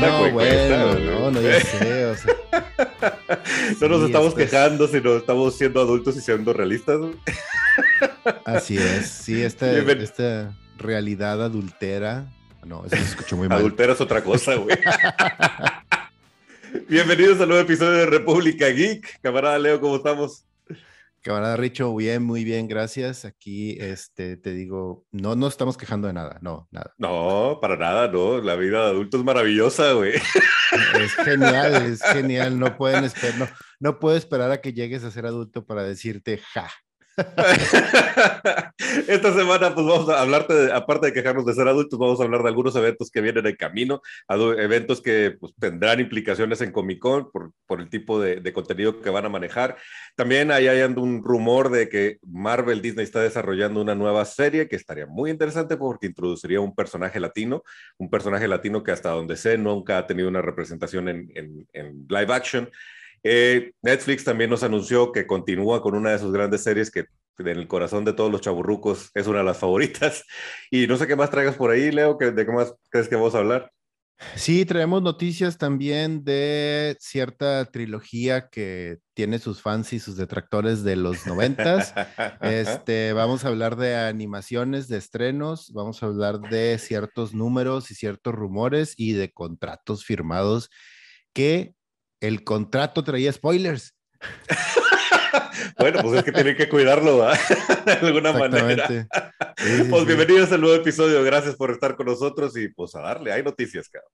no, bueno, no, no, ya sé, o sea. no nos estamos quejando, sino estamos siendo adultos y siendo realistas. Así es, sí, esta, esta realidad adultera. No, eso se escuchó muy mal. Adultera es otra cosa, güey. Bienvenidos al nuevo episodio de República Geek. Camarada Leo, ¿cómo estamos? Camarada Richo, bien, muy bien, gracias. Aquí, este, te digo, no nos estamos quejando de nada, no, nada. No, para nada, no. La vida de adulto es maravillosa, güey. Es genial, es genial. No pueden esperar, no, no puedo esperar a que llegues a ser adulto para decirte ja. Esta semana, pues vamos a hablarte, de, aparte de quejarnos de ser adultos, vamos a hablar de algunos eventos que vienen en camino, eventos que pues, tendrán implicaciones en Comic Con por, por el tipo de, de, contenido que van a manejar. También hay, hay un rumor de que Marvel Disney está desarrollando una nueva serie que estaría muy interesante porque introduciría un personaje latino, un personaje latino que hasta donde sé nunca ha tenido una representación en, en, en live action. Eh, Netflix también nos anunció que continúa con una de sus grandes series que en el corazón de todos los chaburrucos es una de las favoritas. Y no sé qué más traigas por ahí, Leo, ¿de qué más crees que vamos a hablar? Sí, traemos noticias también de cierta trilogía que tiene sus fans y sus detractores de los noventas. Este, vamos a hablar de animaciones, de estrenos, vamos a hablar de ciertos números y ciertos rumores y de contratos firmados que el contrato traía spoilers. bueno, pues es que tienen que cuidarlo de alguna manera. pues bienvenidos al nuevo episodio, gracias por estar con nosotros y pues a darle, hay noticias, cabrón.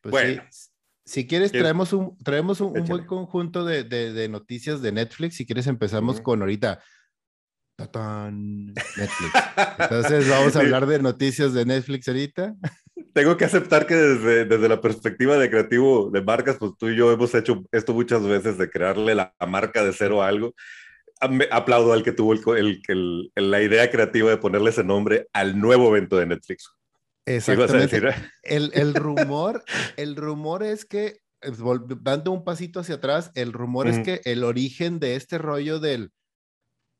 Pues bueno. Si quieres, traemos un, traemos un, buen conjunto de, de, noticias de Netflix. Si quieres, empezamos con ahorita. Netflix. Entonces, vamos a hablar de noticias de Netflix ahorita tengo que aceptar que desde, desde, la perspectiva de creativo de marcas, pues tú y yo hemos hecho esto muchas veces de crearle la, marca de cero a algo. aplaudo al que tuvo el, el, la idea creativa de ponerle ese nombre al nuevo evento de Netflix. Exactamente. El, el, rumor, el rumor es que, dando un pasito hacia atrás, el rumor es que el origen de este rollo del...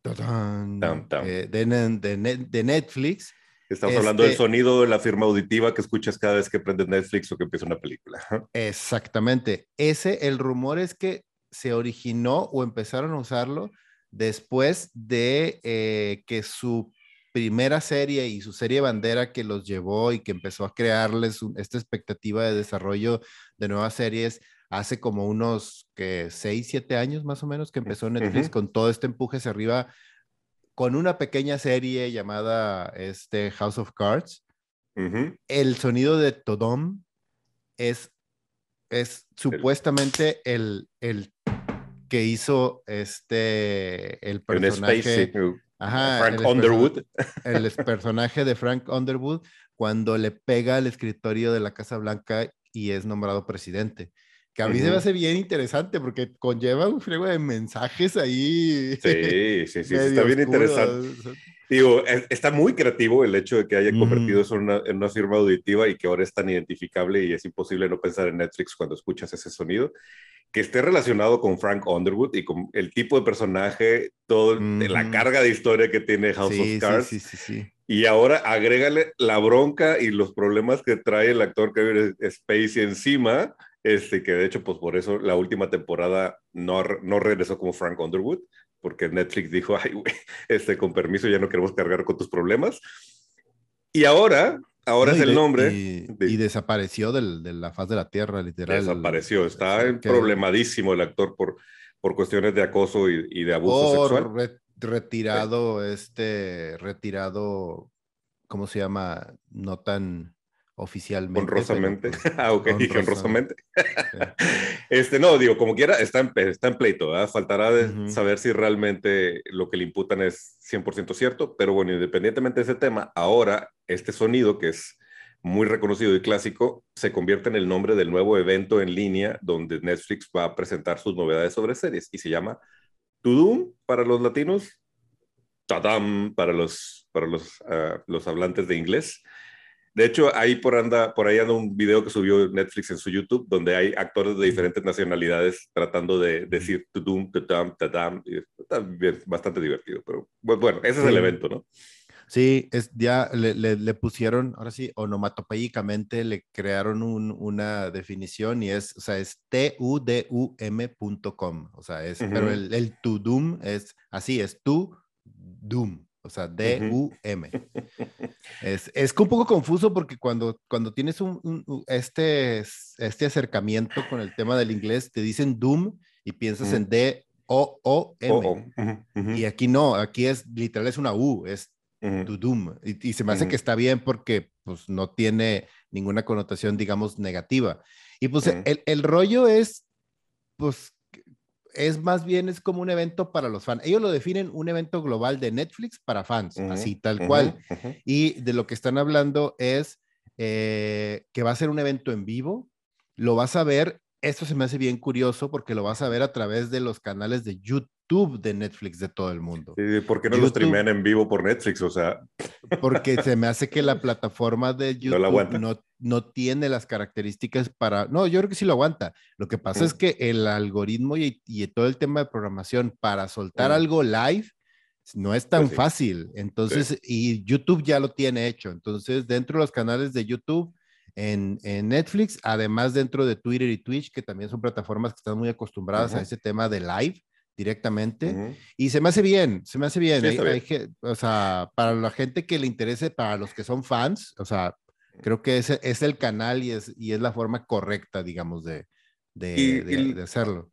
Eh, de, de, de Netflix Estamos hablando del este sonido de la firma auditiva que escuchas cada vez que prendes Netflix o que empieza una película. Exactamente. Ese, el rumor es que se originó o empezaron a usarlo después de eh, que su primera serie y su serie bandera que los llevó y que empezó a crearles esta expectativa de desarrollo de nuevas series hace como unos que 6, 7 años más o menos que empezó Netflix con todo este empuje hacia arriba con una pequeña serie llamada este, House of Cards. El sonido de Todom es, es supuestamente el, el que hizo este el personaje Frank Underwood. el personaje de Frank Underwood cuando le pega al escritorio de la Casa Blanca y es nombrado presidente que a mí se me hace bien interesante porque conlleva un frego de mensajes ahí. Sí, sí, sí, está bien interesante. Digo, está muy creativo el hecho de que haya convertido eso en una, en una, firma auditiva y que ahora es tan identificable y es imposible no pensar en Netflix cuando escuchas ese sonido. Que esté relacionado con Frank Underwood y con el tipo de personaje, todo, la carga de historia que tiene House of Cards. Sí, sí, sí, y ahora agrégale la bronca y los problemas que trae el actor Kevin Spacey encima este, que de hecho, pues por eso la última temporada no, no regresó como Frank Underwood, porque Netflix dijo, ay, güey, este, con permiso ya no queremos cargar con tus problemas. Y ahora, ahora es el nombre. Y, desapareció del, de la faz de la tierra, literal. Desapareció, está problemadísimo el actor por, por cuestiones de acoso y, de abuso sexual. retirado, este, retirado, ¿cómo se llama? No tan oficialmente. Honrosamente. Pues, ah, ok, dije honrosamente. este, no, digo, como quiera, está en, está en pleito, ¿verdad? Faltará de saber si realmente lo que le imputan es 100% cierto, pero bueno, independientemente de ese tema, ahora este sonido que es muy reconocido y clásico, se convierte en el nombre del nuevo evento en línea donde Netflix va a presentar sus novedades sobre series y se llama Tudum para los latinos, Tadam para los, para los, ah, los hablantes de inglés de hecho, ahí por, anda, por ahí anda un video que subió Netflix en su YouTube, donde hay actores de diferentes nacionalidades tratando de decir tudum, tudum, tadam. Está bastante divertido, pero bueno, ese es el evento, ¿no? Sí, es, ya le, le, pusieron, ahora sí, onomatopéyicamente le crearon un, una definición y es, o sea, es T-U-D-U-M.com, o sea, es, pero el, el to doom es así, es to doom, o sea, D-U-M. es, es un poco confuso porque cuando, cuando tienes un, este, este acercamiento con el tema del inglés, te dicen doom y piensas en D-O-O-M. Y aquí no, aquí es literal, es una U, es to doom. Y, se me hace que está bien porque pues no tiene ninguna connotación, digamos, negativa. Y pues el, el, rollo es, pues, es más bien, es como un evento para los fans. Ellos lo definen un evento global de Netflix para fans, así tal cual. Y de lo que están hablando es eh, que va a ser un evento en vivo. Lo vas a ver, esto se me hace bien curioso porque lo vas a ver a través de los canales de YouTube de Netflix de todo el mundo. ¿Y por qué no lo streamean en vivo por Netflix? O sea. Porque se me hace que la plataforma de YouTube no, no, tiene las características para. No, yo creo que sí lo aguanta. Lo que pasa es que el algoritmo y, y, todo el tema de programación para soltar algo live no es tan pues fácil. Entonces, y YouTube ya lo tiene hecho. Entonces, dentro de los canales de YouTube. En, en, Netflix, además dentro de Twitter y Twitch, que también son plataformas que están muy acostumbradas a ese tema de live, directamente. Y se me hace bien, se me hace bien. o sea, para la gente que le interese, para los que son fans, o sea, creo que ese es el canal y es, y es la forma correcta, digamos, de, de, de, hacerlo.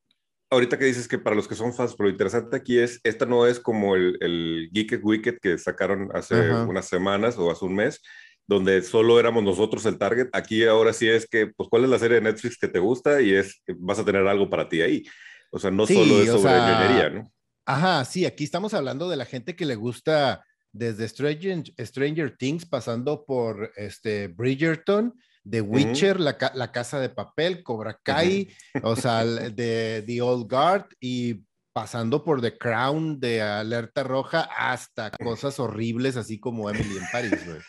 Ahorita que dices que para los que son fans, pero lo interesante aquí es, esta no es como el, el Geeked Wicked que sacaron hace unas semanas o hace un mes, donde solo éramos nosotros el target. Aquí ahora sí es que, pues, ¿cuál es la serie de Netflix que te gusta? Y es, vas a tener algo para ti ahí. O sea, no solo es sobre ¿no? Ajá, sí, aquí estamos hablando de la gente que le gusta desde Stranger, Stranger Things, pasando por este Bridgerton, The Witcher, la, la, Casa de Papel, Cobra Kai, o sea, de The Old Guard y pasando por The Crown de Alerta Roja hasta cosas horribles así como Emily en Paris, güey.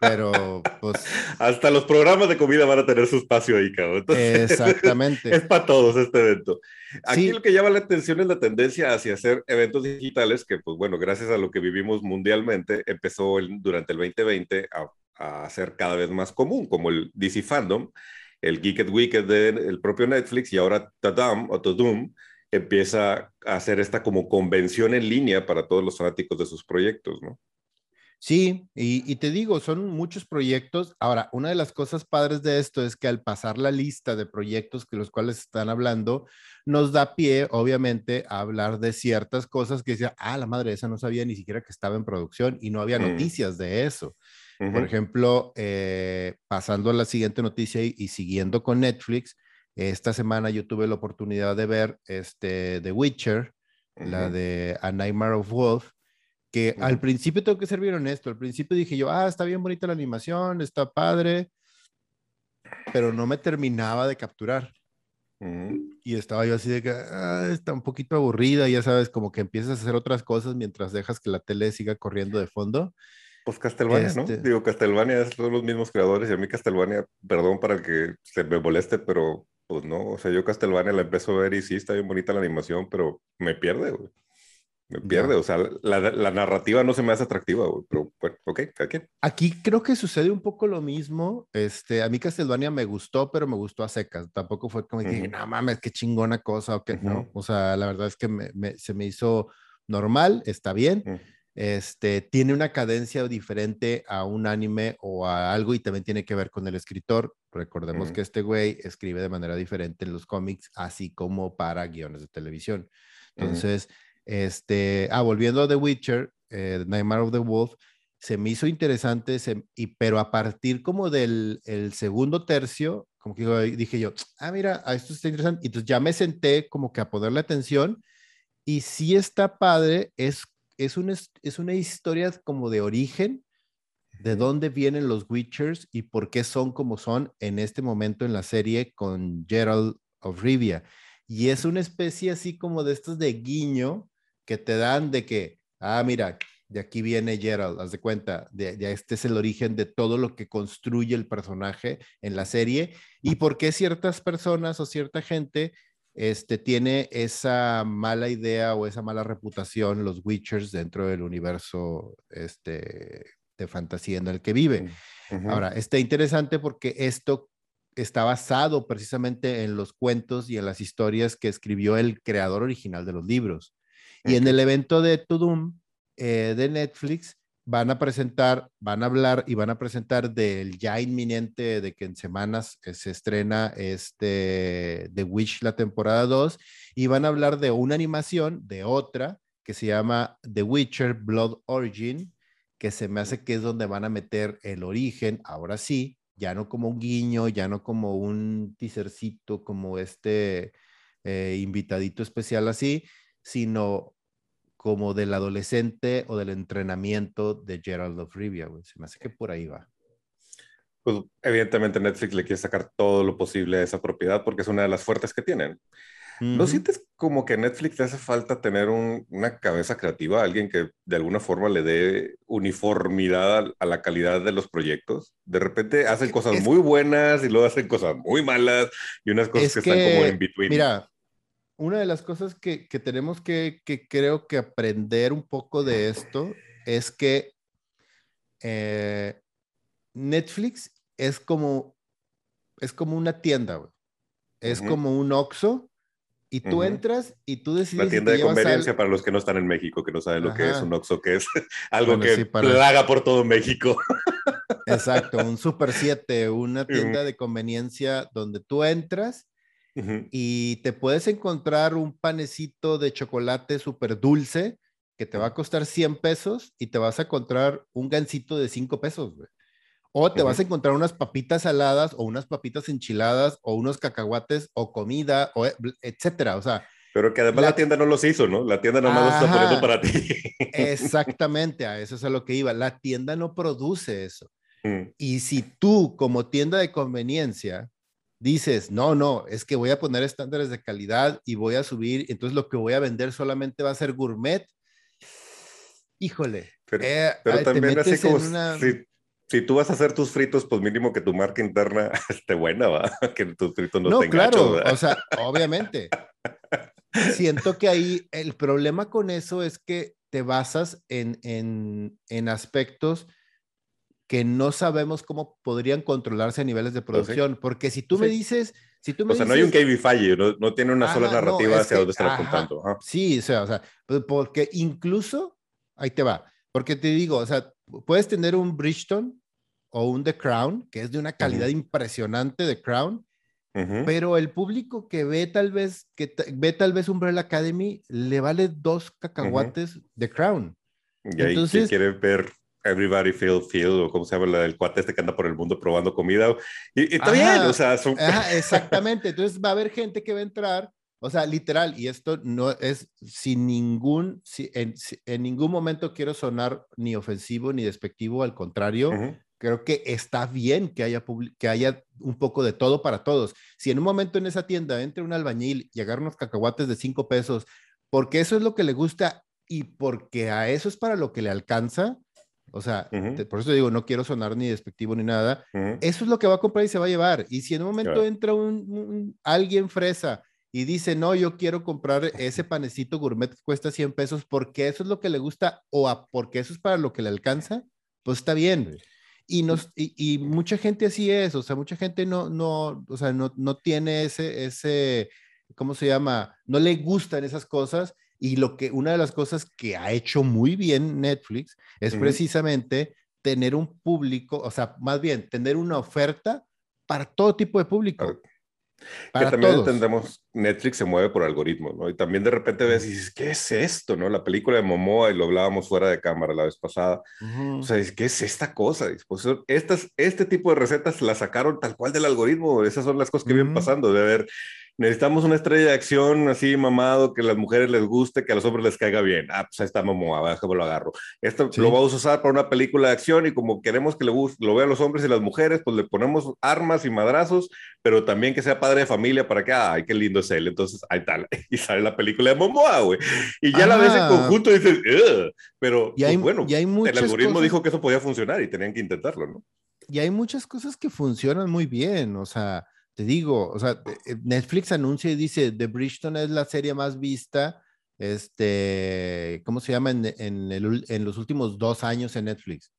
Pero, pues. Hasta los programas de comida van a tener su espacio ahí, cabrón. exactamente. Es para todos este evento. Aquí lo que llama la atención es la tendencia hacia hacer eventos digitales, que, pues bueno, gracias a lo que vivimos mundialmente, empezó durante el 2020 a, a, ser cada vez más común, como el DC Fandom, el Geeked Weekend del propio Netflix y ahora Tadam o Tadum empieza a hacer esta como convención en línea para todos los fanáticos de sus proyectos, ¿no? Sí, y, te digo, son muchos proyectos. Ahora, una de las cosas padres de esto es que al pasar la lista de proyectos que los cuales están hablando, nos da pie, obviamente, a hablar de ciertas cosas que decía, ah, la madre, esa no sabía ni siquiera que estaba en producción y no había mm. noticias de eso. Por ejemplo, eh, pasando a la siguiente noticia y, siguiendo con Netflix, esta semana yo tuve la oportunidad de ver este The Witcher, la de A Nightmare of Wolf, que al principio tengo que ser bien honesto, al principio dije yo, ah, está bien bonita la animación, está padre, pero no me terminaba de capturar. Y estaba yo así de que ah, está un poquito aburrida, ya sabes, como que empiezas a hacer otras cosas mientras dejas que la tele siga corriendo de fondo. Pues Castlevania, ¿no? Este Digo, Castlevania son los mismos creadores y a mí Castlevania, perdón para que se me moleste, pero pues no, o sea, yo Castlevania la empiezo a ver y sí, está bien bonita la animación, pero me pierde, güey. Me pierde, o sea, la, la, narrativa no se me hace atractiva, pero bueno, ok, aquí. Aquí creo que sucede un poco lo mismo. Este, a mí Castlevania me gustó, pero me gustó a secas. Tampoco fue como que dije, no mames, qué chingona cosa, o que no. O sea, la verdad es que me, se me hizo normal, está bien. Este, tiene una cadencia diferente a un anime o a algo y también tiene que ver con el escritor. Recordemos que este güey escribe de manera diferente en los cómics, así como para guiones de televisión. Entonces, este, ah, volviendo a The Witcher, eh, Nightmare of the Wolf, se me hizo interesante, y, pero a partir como del el segundo tercio, como que dije yo, ah, mira, esto está interesante. Y entonces ya me senté como que a ponerle atención y sí está padre, es, es, una, es una historia como de origen, de dónde vienen los Witchers y por qué son como son en este momento en la serie con Gerald of Rivia. Y es una especie así como de estos de guiño que te dan de que, ah, mira, de aquí viene Gerald, haz de cuenta, de, este es el origen de todo lo que construye el personaje en la serie y por qué ciertas personas o cierta gente este, tiene esa mala idea o esa mala reputación los Witchers dentro del universo este, de fantasía en el que vive. Ahora, está interesante porque esto está basado precisamente en los cuentos y en las historias que escribió el creador original de los libros. Y en el evento de Tudum eh, de Netflix van a presentar, van a hablar y van a presentar del ya inminente de que en semanas eh, se estrena este The Witch la temporada 2 y van a hablar de una animación, de otra que se llama The Witcher Blood Origin, que se me hace que es donde van a meter el origen, ahora sí, ya no como un guiño, ya no como un teasercito, como este eh, invitadito especial así, sino como del adolescente o del entrenamiento de Gerald of Rivia, güey. Se me hace que por ahí va. Pues evidentemente Netflix le quiere sacar todo lo posible a esa propiedad porque es una de las fuertes que tienen. ¿No sientes como que a Netflix le hace falta tener una cabeza creativa, alguien que de alguna forma le dé uniformidad a, la calidad de los proyectos? De repente una de las cosas que, tenemos que, creo que aprender un poco de esto es que eh, Netflix es como, es como una tienda, güey. Es como un Oxxo y tú entras y tú decides. La tienda de conveniencia para los que no están en México, que no saben lo que es un Oxxo, que es algo que plaga por todo México. Exacto, un Super 7, una tienda de conveniencia donde tú entras y te puedes encontrar un panecito de chocolate súper dulce que te va a costar 100 pesos y te vas a encontrar un gansito de 5 pesos, güey. O te vas a encontrar unas papitas saladas o unas papitas enchiladas o unos cacahuates o comida, o etcétera. O sea. Pero que además la, tienda no los hizo, ¿no? La tienda nomás los está poniendo para ti. Exactamente, a eso es a lo que iba. La tienda no produce eso. Mm. Y si tú, como tienda de conveniencia, dices, no, no, es que voy a poner estándares de calidad y voy a subir, entonces lo que voy a vender solamente va a ser gourmet. Híjole. Pero, eh, también así como si tú vas a hacer tus fritos, pues mínimo que tu marca interna esté buena, ¿va? Que tus fritos no, no estén claro, o sea, obviamente. Siento que ahí el problema con eso es que te basas en, en, en aspectos que no sabemos cómo podrían controlarse a niveles de pues producción, porque si tú me dices... Si tú me o sea, no hay un KB falle, no, no, tiene una sola narrativa hacia dónde están apuntando. Sí, o sea, o sea, pues, porque incluso, ahí te va, porque te digo, o sea, puedes tener un Bridgeton o un The Crown, que es de una calidad impresionante de Crown, pero el público que ve tal vez, que ve tal vez Umbrella Academy, le vale dos cacahuates de Crown. Y ahí Entonces, quiere ver Everybody Feel Feel, o como se llama la del cuate este que anda por el mundo probando comida. Y, está bien, o sea, exactamente. Entonces va a haber gente que va a entrar, o sea, literal, y esto no es sin ningún, en, en, ningún momento quiero sonar ni ofensivo ni despectivo, al contrario, creo que está bien que haya, que haya un poco de todo para todos. Si en un momento en esa tienda entre un albañil y agarra unos cacahuates de cinco pesos, porque eso es lo que le gusta y porque a eso es para lo que le alcanza, o sea, por eso digo, no quiero sonar ni despectivo ni nada. Eso es lo que va a comprar y se va a llevar. Y si en un momento entra un, alguien fresa y dice, no, yo quiero comprar ese panecito gourmet que cuesta 100 pesos porque eso es lo que le gusta o porque eso es para lo que le alcanza, pues está bien. Y, nos, y, mucha gente así es, o sea, mucha gente no, no, o sea, no, no tiene ese, ese, ¿cómo se llama? No le gustan esas cosas y lo que, una de las cosas que ha hecho muy bien Netflix es precisamente tener un público, o sea, más bien, tener una oferta para todo tipo de público. que también entendemos, Netflix se mueve por algoritmo, ¿no? Y también de repente ves y dices, ¿qué es esto, no? La película de Momoa, y lo hablábamos fuera de cámara la vez pasada. O sea, ¿qué es esta cosa? Pues estas, este tipo de recetas las sacaron tal cual del algoritmo. Esas son las cosas que vienen pasando, de ver necesitamos una estrella de acción así mamado, que a las mujeres les guste, que a los hombres les caiga bien. Ah, pues ahí está Momoa, déjame lo agarro. Esto lo vamos a usar para una película de acción y como queremos que le guste, lo vean los hombres y las mujeres, pues le ponemos armas y madrazos, pero también que sea padre de familia para que, ay, qué lindo es él. Entonces, ahí tal, y sale la película de Momoa, güey. Y ya la ves en conjunto y dices, pero y hay, pues, bueno, y hay el algoritmo dijo que eso podía funcionar y tenían que intentarlo, ¿no? Y hay muchas cosas que funcionan muy bien, o sea, te digo, o sea, eh, Netflix anuncia y dice, The Bridgeton es la serie más vista, este, ¿cómo se llama? En, en, el, en los últimos dos años en Netflix.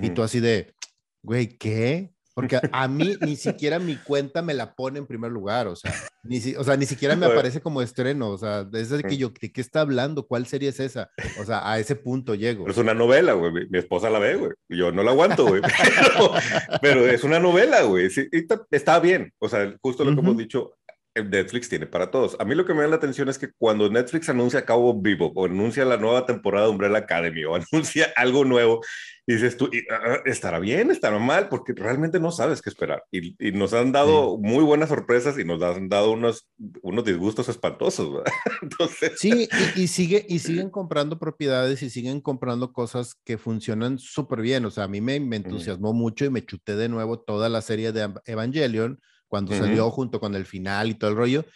Y tú así de, güey, ¿qué? Porque a, mí ni siquiera mi cuenta me la pone en primer lugar, o sea, ni, o sea, ni siquiera me aparece como estreno, o sea, desde que yo, ¿de qué está hablando? ¿Cuál serie es esa? O sea, a ese punto llego. es una novela, güey, mi, esposa la ve, güey, yo no la aguanto, güey, pero, es una novela, güey, sí, está, bien, o sea, justo lo que hemos dicho, Netflix tiene para todos. A mí lo que me da la atención es que cuando Netflix anuncia Cabo Vivo o anuncia la nueva temporada de Umbrella Academy o anuncia algo nuevo, dices tú, ah, ah, ¿estará bien? ¿Estará mal? Porque realmente no sabes qué esperar. Y, nos han dado muy buenas sorpresas y nos han dado unos, unos disgustos espantosos. Entonces... Sí, y, sigue, y siguen comprando propiedades y siguen comprando cosas que funcionan súper bien. O sea, a mí me, me entusiasmó mucho y me chuté de nuevo toda la serie de Evangelion cuando salió junto con el final y todo el rollo.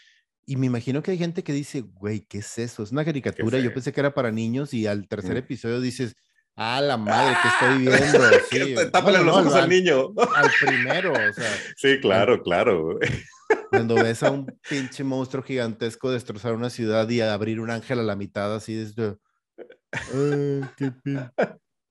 Y me imagino que hay gente que dice, güey, ¿qué es eso? Es una caricatura. Yo pensé que era para niños y al tercer episodio dices, ah, la madre que estoy viendo. Sí. Tápale los ojos al, niño. Al primero, o sea. Sí, claro, claro. Cuando ves a un pinche monstruo gigantesco destrozar una ciudad y abrir un ángel a la mitad, así desde... Ay, qué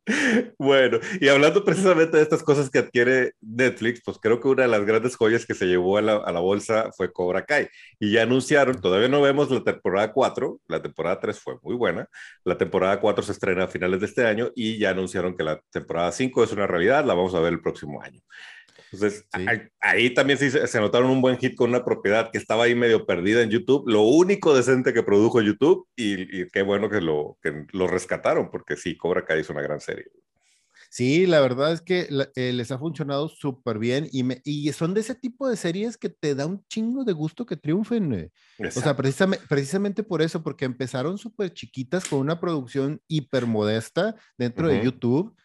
Bueno, y hablando precisamente de estas cosas que adquiere Netflix, pues creo que una de las grandes joyas que se llevó a la, bolsa fue Cobra Kai. Y ya anunciaron, todavía no vemos la temporada 4, la temporada 3 fue muy buena, la temporada 4 se estrena a finales de este año y ya anunciaron que la temporada 5 es una realidad, la vamos a ver el próximo año. Entonces, ahí, también sí se, notaron un buen hit con una propiedad que estaba ahí medio perdida en YouTube, lo único decente que produjo YouTube, y, qué bueno que lo, que lo rescataron, porque sí, Cobra Kai es una gran serie. Sí, la verdad es que eh, les ha funcionado súper bien y, me, y son de ese tipo de series que te da un chingo de gusto que triunfen. O sea, precisamente, precisamente por eso, porque empezaron súper chiquitas con una producción hiper modesta dentro de YouTube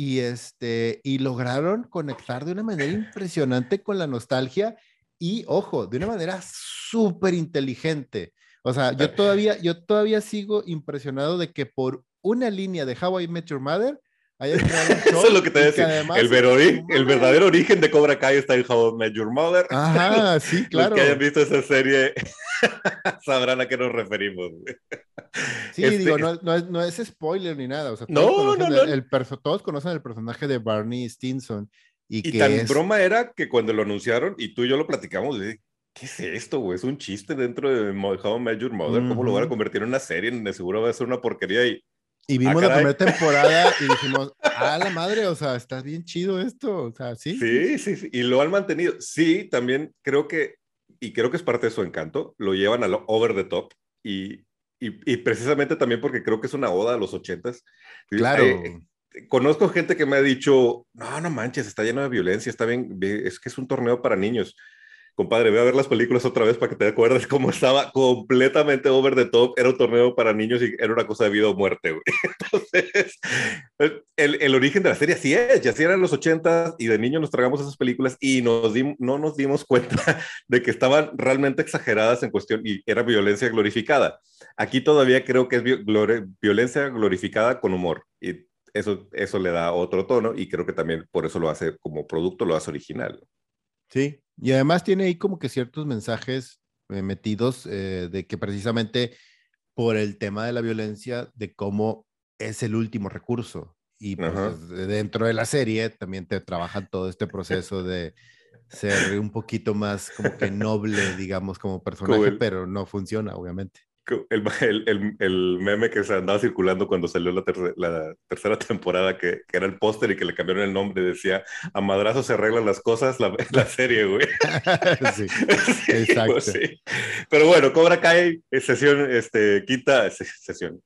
y, este, y lograron conectar de una manera impresionante con la nostalgia y, ojo, de una manera súper inteligente. O sea, yo todavía, yo todavía sigo impresionado de que por una línea de How I Met Your Mother Eso es lo que te decía. El, el, verdadero origen de Cobra Kai está en How I Met Your Mother. Ajá, sí, claro. Los que hayan visto esa serie sabrán a qué nos referimos. Sí, este digo, no, no, es, no, es, spoiler ni nada. O sea, todos, no, no, el, todos conocen el personaje de Barney Stinson. Y, y tan broma era que cuando lo anunciaron, y tú y yo lo platicamos, ¿qué es esto, güey? Es un chiste dentro de How I Met Your Mother. ¿Cómo lo van a convertir en una serie? De seguro va a ser una porquería. Y y vimos ah, la primera temporada y dijimos, ah, la madre, o sea, está bien chido esto, o sea, sí. Sí, sí, sí, y lo han mantenido. Sí, también creo que, y creo que es parte de su encanto, lo llevan a lo over the top y, y, precisamente también porque creo que es una oda a los ochentas. Claro. Eh, conozco gente que me ha dicho, no, no manches, está lleno de violencia, está bien, es que es un torneo para niños compadre, ve a ver las películas otra vez para que te acuerdes cómo estaba completamente over the top. Era un torneo para niños y era una cosa de vida o muerte, güey. Entonces, el, el, origen de la serie así es, ya así eran los 80 y de niños nos tragamos esas películas y nos no nos dimos cuenta de que estaban realmente exageradas en cuestión y era violencia glorificada. Aquí todavía creo que es violencia glorificada con humor y eso, eso le da otro tono y creo que también por eso lo hace como producto, lo hace original. Sí, y además tiene ahí como que ciertos mensajes eh, metidos eh, de que precisamente por el tema de la violencia, de cómo es el último recurso. Y pues, dentro de la serie también te trabajan todo este proceso de ser un poquito más como que noble, digamos, como personaje, pero no funciona, obviamente el, el, el, meme que se andaba circulando cuando salió la, la tercera temporada, que, que era el póster y que le cambiaron el nombre, decía, a madrazo se arreglan las cosas, la, la serie, güey. sí, exacto. Pero bueno, Cobra Kai, sesión, este, quinta, sesión,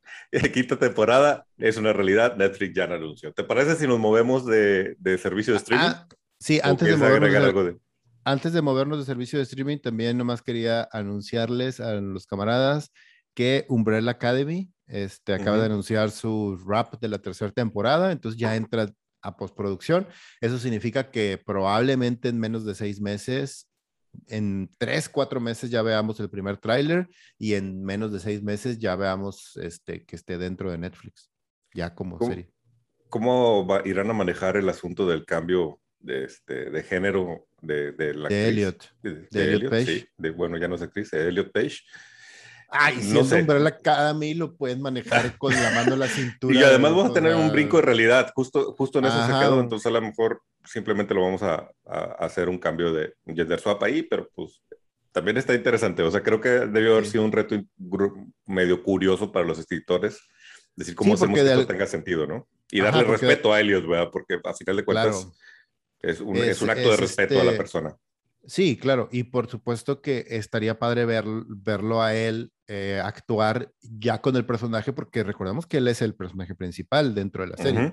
quinta temporada, es una realidad, Netflix ya la anunció. ¿Te parece si nos movemos de, de servicio de streaming? Ah, sí, antes de movernos de, antes de movernos de servicio de streaming, también nomás quería anunciarles a los camaradas que Umbrella Academy este, acaba de anunciar su rap de la tercera temporada, entonces ya entra a postproducción. Eso significa que probablemente en menos de seis meses, en tres, cuatro meses ya veamos el primer tráiler y en menos de seis meses ya veamos este, que esté dentro de Netflix, ya como serie. ¿Cómo irán a manejar el asunto del cambio de, este, de género de, de la de Elliot. De, Elliot, Page. Sí, de, bueno, ya no sé actriz, de Elliot Page. Ay, si no es Umbrella Academy lo pueden manejar con la mano en la cintura. Y además vamos a tener un brinco de realidad, justo, justo en eso se quedó, entonces a lo mejor simplemente lo vamos a, a, hacer un cambio de gender swap ahí, pero pues también está interesante, o sea, creo que debió haber sido un reto medio curioso para los escritores, decir cómo hacemos que esto tenga sentido, ¿no? Y darle respeto a Elliot, ¿verdad? Porque a final de cuentas es, un, es, un, acto de respeto a la este persona. Sí, claro, y por supuesto que estaría padre ver, verlo a él eh, actuar ya con el personaje, porque recordemos que él es el personaje principal dentro de la serie.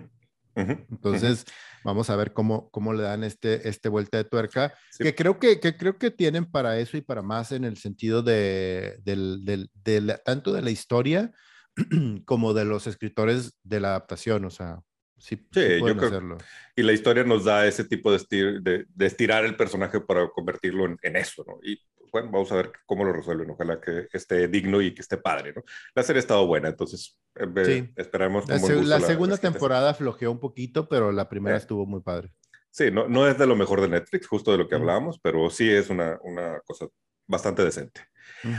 Entonces, vamos a ver cómo, cómo le dan este, este vuelta de tuerca, que, creo que, que, creo que tienen para eso y para más en el sentido de, del, del, tanto de la historia como de los escritores de la adaptación, o sea, Sí, yo creo. Y la historia nos da ese tipo de, de, estirar el personaje para convertirlo en, en, eso, ¿no? Y bueno, vamos a ver cómo lo resuelven. Ojalá que esté digno y que esté padre, ¿no? La serie ha estado buena, entonces sí. esperamos. La, la, segunda temporada flojeó un poquito, pero la primera estuvo muy padre. Sí, no, no es de lo mejor de Netflix, justo de lo que hablábamos, pero sí es una, una cosa bastante decente.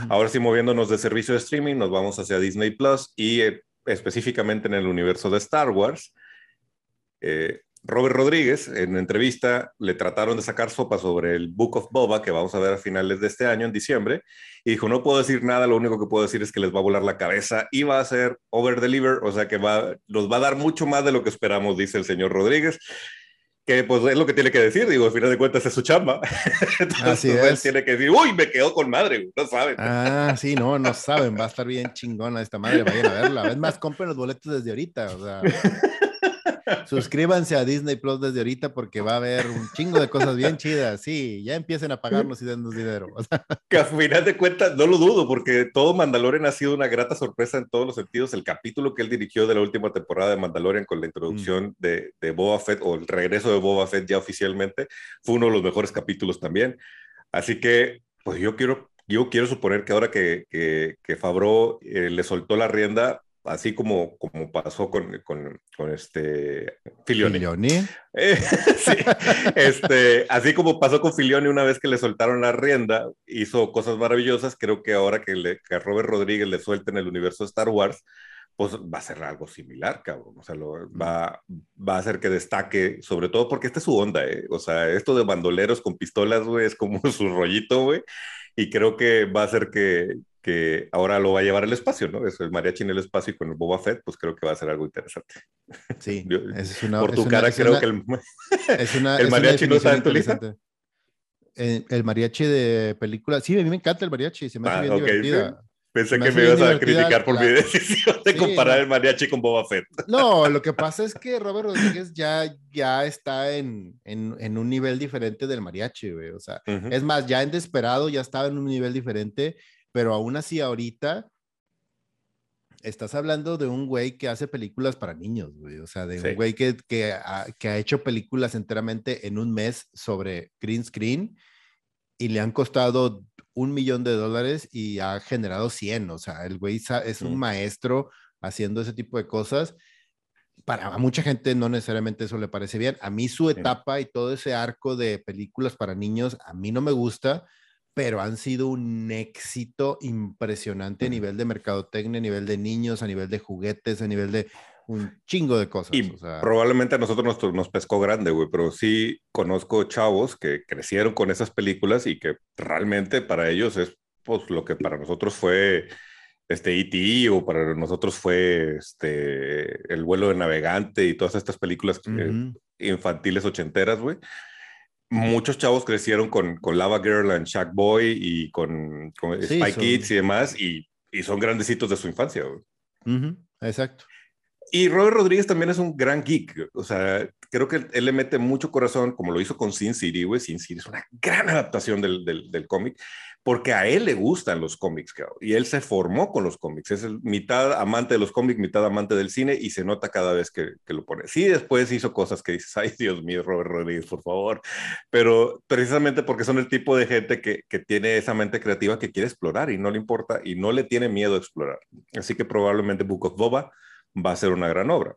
Ahora sí, moviéndonos de servicio de streaming, nos vamos hacia Disney Plus y eh, específicamente en el universo de Star Wars eh, Robert Rodríguez, en entrevista, le trataron de sacar sopa sobre el Book of Boba, que vamos a ver a finales de este año, en diciembre, y dijo, no puedo decir nada, lo único que puedo decir es que les va a volar la cabeza y va a ser over-deliver, o sea que va, nos va a dar mucho más de lo que esperamos, dice el señor Rodríguez que pues es lo que tiene que decir, digo, al final de cuentas es su chamba. Entonces, Así es. tiene que decir, uy, me quedó con madre, no saben. Ah, sí, no, no saben, va a estar bien chingona esta madre, vayan a verla. Es más, compren los boletos desde ahorita, o sea. Suscríbanse a Disney Plus desde ahorita porque va a haber un chingo de cosas bien chidas. Sí, ya empiecen a pagarnos y dennos dinero. que a final de cuentas, no lo dudo, porque todo Mandalorian ha sido una grata sorpresa en todos los sentidos. El capítulo que él dirigió de la última temporada de Mandalorian con la introducción mm. de, de Boba Fett o el regreso de Boba Fett ya oficialmente fue uno de los mejores capítulos también. Así que, pues yo quiero yo quiero suponer que ahora que, que, que Fabro eh, le soltó la rienda, así como, como pasó con, con, con este Filioni. Filioni. Eh, sí, este, así como pasó con Filioni una vez que le soltaron la rienda, hizo cosas maravillosas. Creo que ahora que, le, que a Robert Rodríguez le suelten el universo de Star Wars, pues va a ser algo similar, cabrón. O sea, lo, va, va a hacer que destaque, sobre todo porque esta es su onda, ¿eh? O sea, esto de bandoleros con pistolas, güey, es como su rollito, güey. Y creo que va a hacer que, que ahora lo va a llevar al espacio, ¿no? Es el mariachi en el espacio y con el Boba Fett, pues creo que va a ser algo interesante. Sí, es una, por tu cara creo que el, el mariachi no está en tu lista. El, mariachi de película, sí, a mí me encanta el mariachi, se me hace ah, bien divertida. Pensé que me ibas a criticar por mi decisión de comparar el mariachi con Boba Fett. No, lo que pasa es que Robert Rodríguez ya, ya está en, en, en un nivel diferente del mariachi, güey. O sea, es más, ya en Desperado ya estaba en un nivel diferente pero aún así ahorita estás hablando de un güey que hace películas para niños, güey. O sea, de un güey que, que, ha, que, ha, hecho películas enteramente en un mes sobre green screen y le han costado un millón de dólares y ha generado 100. O sea, el güey es un maestro haciendo ese tipo de cosas. Para mucha gente no necesariamente eso le parece bien. A mí su etapa y todo ese arco de películas para niños, a mí no me gusta pero han sido un éxito impresionante a nivel de mercadotecnia, a nivel de niños, a nivel de juguetes, a nivel de un chingo de cosas. Y probablemente a nosotros nos, nos pescó grande, güey, pero sí conozco chavos que crecieron con esas películas y que realmente para ellos es pues lo que para nosotros fue este E.T. o para nosotros fue este El vuelo de navegante y todas estas películas eh, infantiles ochenteras, güey muchos chavos crecieron con, con Lava Girl and Shack Boy y con, con Spy Kids y demás, y, y, son grandecitos de su infancia. Exacto. Y Robert Rodríguez también es un gran geek. O sea, creo que él, le mete mucho corazón, como lo hizo con Sin City, güey. Sin City es una gran adaptación del, del, cómic, porque a él le gustan los cómics, y él se formó con los cómics. Es el, mitad amante de los cómics, mitad amante del cine, y se nota cada vez que, que, lo pone. Sí, después hizo cosas que dices, ay, Dios mío, Robert Rodríguez, por favor. Pero precisamente porque son el tipo de gente que, que tiene esa mente creativa que quiere explorar y no le importa y no le tiene miedo a explorar. Así que probablemente Book of Boba va a ser una gran obra.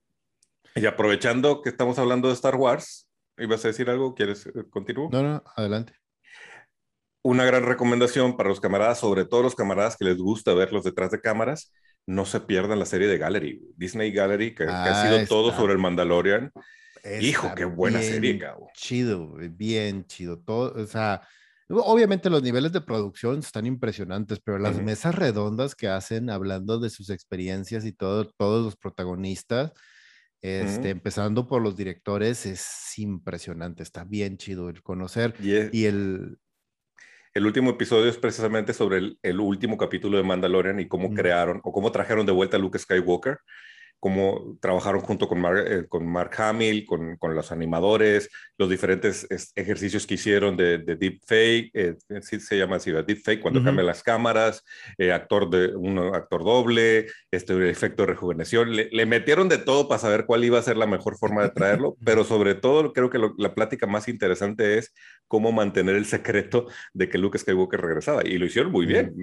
Y aprovechando que estamos hablando de Star Wars, ¿ibas a decir algo? ¿Quieres eh, continuar? No, no, adelante. Una gran recomendación para los camaradas, sobre todo los camaradas que les gusta verlos detrás de cámaras, no se pierdan la serie de Gallery, Disney Gallery, que, ha ah, sido todo sobre el Mandalorian. Hijo, qué buena serie, cabrón. Chido, bien chido. Todo, o sea, obviamente los niveles de producción están impresionantes, pero las mesas redondas que hacen hablando de sus experiencias y todo, todos los protagonistas, este, empezando por los directores, es impresionante. Está bien chido el conocer. y el, el último episodio es precisamente sobre el, último capítulo de Mandalorian y cómo crearon o cómo trajeron de vuelta a Luke Skywalker cómo trabajaron junto con, eh, con Mark Hamill, con, con, los animadores, los diferentes ejercicios que hicieron de, de deepfake, eh, se llama así, deepfake, cuando cambian las cámaras, eh, actor de, un actor doble, este efecto de rejuveneción, le, metieron de todo para saber cuál iba a ser la mejor forma de traerlo, pero sobre todo creo que la plática más interesante es cómo mantener el secreto de que Luke Skywalker regresaba, y lo hicieron muy bien,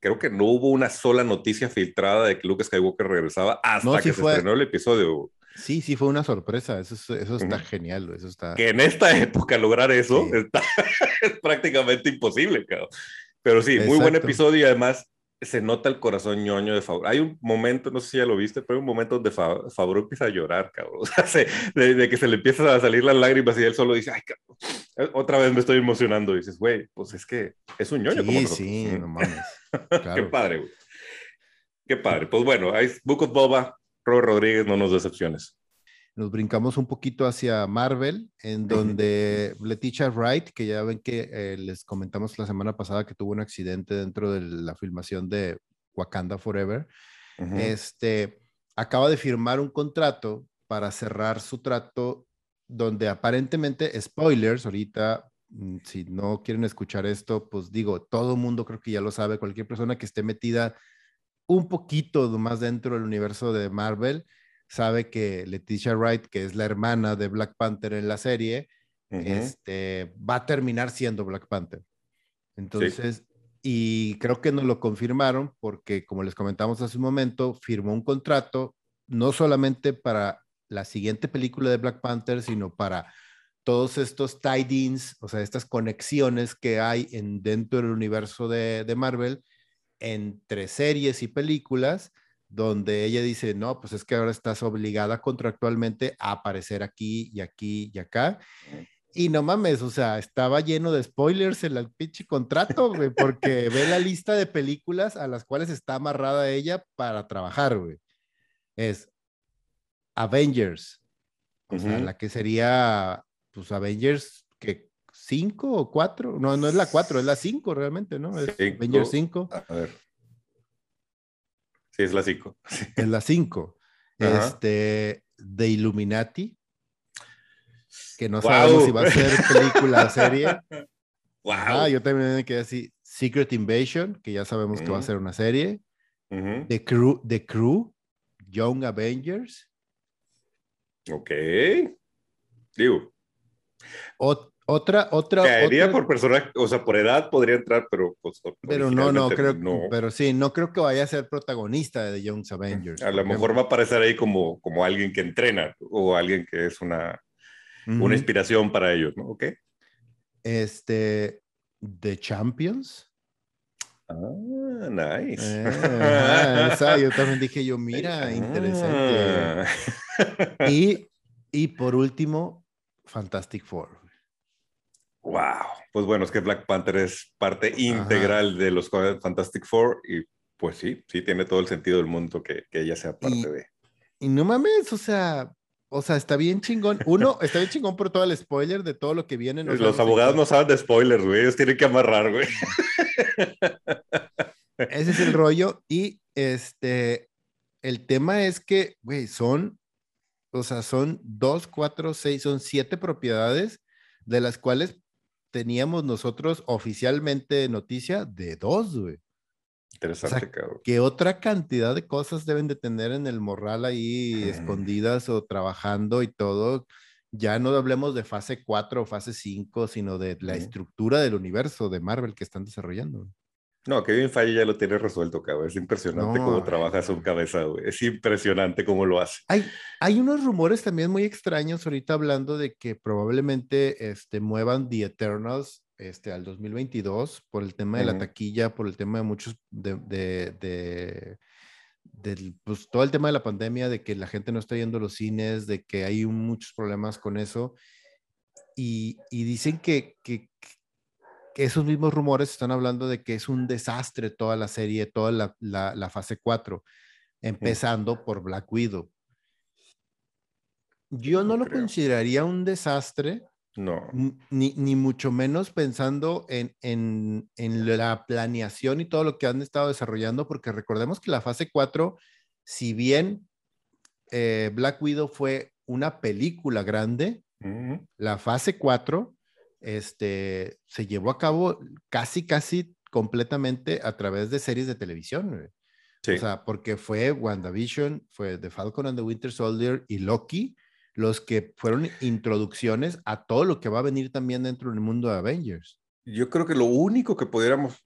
creo que no hubo una sola noticia filtrada de que Luke Skywalker regresaba hasta que se estrenó el episodio. Sí, sí, fue una sorpresa. Eso, eso está genial. Eso está... Que en esta época lograr eso es prácticamente imposible, cabrón. Pero sí, muy buen episodio y además se nota el corazón ñoño de Favreau. Hay un momento, no sé si ya lo viste, pero hay un momento donde Favreau empieza a llorar, cabrón. O sea, de, que se le empiezan a salir las lágrimas y él solo dice, ay, cabrón, otra vez me estoy emocionando. Y dices, güey, pues es que es un ñoño. Sí, sí, no mames. Qué padre, güey. Qué padre. Pues bueno, hay Book of Boba, Robert Rodríguez, no nos decepciones. Nos brincamos un poquito hacia Marvel, en donde Leticia Wright, que ya ven que eh, les comentamos la semana pasada que tuvo un accidente dentro de la filmación de Wakanda Forever, este, acaba de firmar un contrato para cerrar su trato donde aparentemente, spoilers, ahorita, mm, si no quieren escuchar esto, pues digo, todo mundo creo que ya lo sabe, cualquier persona que esté metida un poquito más dentro del universo de Marvel, sabe que Leticia Wright, que es la hermana de Black Panther en la serie, este, va a terminar siendo Black Panther. Entonces, y creo que nos lo confirmaron porque, como les comentamos hace un momento, firmó un contrato no solamente para la siguiente película de Black Panther, sino para todos estos tie-ins, o sea, estas conexiones que hay en, dentro del universo de, de Marvel entre series y películas donde ella dice, no, pues es que ahora estás obligada contractualmente a aparecer aquí y aquí y acá. Y no mames, o sea, estaba lleno de spoilers en el pinche contrato, güey, porque ve la lista de películas a las cuales está amarrada ella para trabajar, güey. Es Avengers, o sea, la que sería, pues Avengers, que ¿Cinco o cuatro? No, no es la cuatro, es la cinco realmente, ¿no? Es Avengers 5. A ver. Sí, es la cinco. Es la cinco. Este, The Illuminati, que no sabemos si va a ser película o serie. Wow. Ah, yo también me quedé así. Secret Invasion, que ya sabemos que va a ser una serie. The Crew, The Crew, Young Avengers. Ok. Digo. Otra, otra. Caería por personaje, o sea, por edad podría entrar, pero. Pues, pero no, no, creo. Pero sí, no creo que vaya a ser protagonista de The Young Avengers. A lo mejor va a aparecer ahí como, como alguien que entrena o alguien que es una, una inspiración para ellos, ¿no? ¿Ok? Este. The Champions. Ah, nice. Eh, yo también dije yo, mira, interesante. Ah. Y, y por último, Fantastic Four. Wow. Pues bueno, es que Black Panther es parte integral de los Fantastic Four y pues sí, sí tiene todo el sentido del mundo que, que ella sea parte de. Y no mames, o sea, o sea, está bien chingón. Uno, está bien chingón por todo el spoiler de todo lo que viene. los abogados no saben de spoilers, güey. Ellos tienen que amarrar, güey. Ese es el rollo. Y este, el tema es que, güey, son, o sea, son dos, cuatro, seis, son siete propiedades de las cuales teníamos nosotros oficialmente noticia de dos, güey. Interesante, cabrón. ¿Qué otra cantidad de cosas deben de tener en el morral ahí escondidas o trabajando y todo? Ya no hablemos de fase 4 o fase 5, sino de la estructura del universo de Marvel que están desarrollando. No, Kevin Feige ya lo tiene resuelto, cabrón. Es impresionante cómo trabaja su cabeza, güey. Es impresionante cómo lo hace. Hay, hay unos rumores también muy extraños ahorita hablando de que probablemente este, muevan The Eternals este, al 2022 por el tema de la taquilla, por el tema de muchos, de, de, pues, todo el tema de la pandemia, de que la gente no está yendo a los cines, de que hay muchos problemas con eso. Y, y dicen que, que, esos mismos rumores están hablando de que es un desastre toda la serie, toda la, la, fase 4, empezando por Black Widow. Yo no, lo consideraría un desastre. No. Ni, ni mucho menos pensando en, en, en, la planeación y todo lo que han estado desarrollando, porque recordemos que la fase 4, si bien eh, Black Widow fue una película grande, la fase 4 este, se llevó a cabo casi, casi completamente a través de series de televisión. O sea, porque fue WandaVision, fue The Falcon and the Winter Soldier y Loki los que fueron introducciones a todo lo que va a venir también dentro del mundo de Avengers. Yo creo que lo único que pudiéramos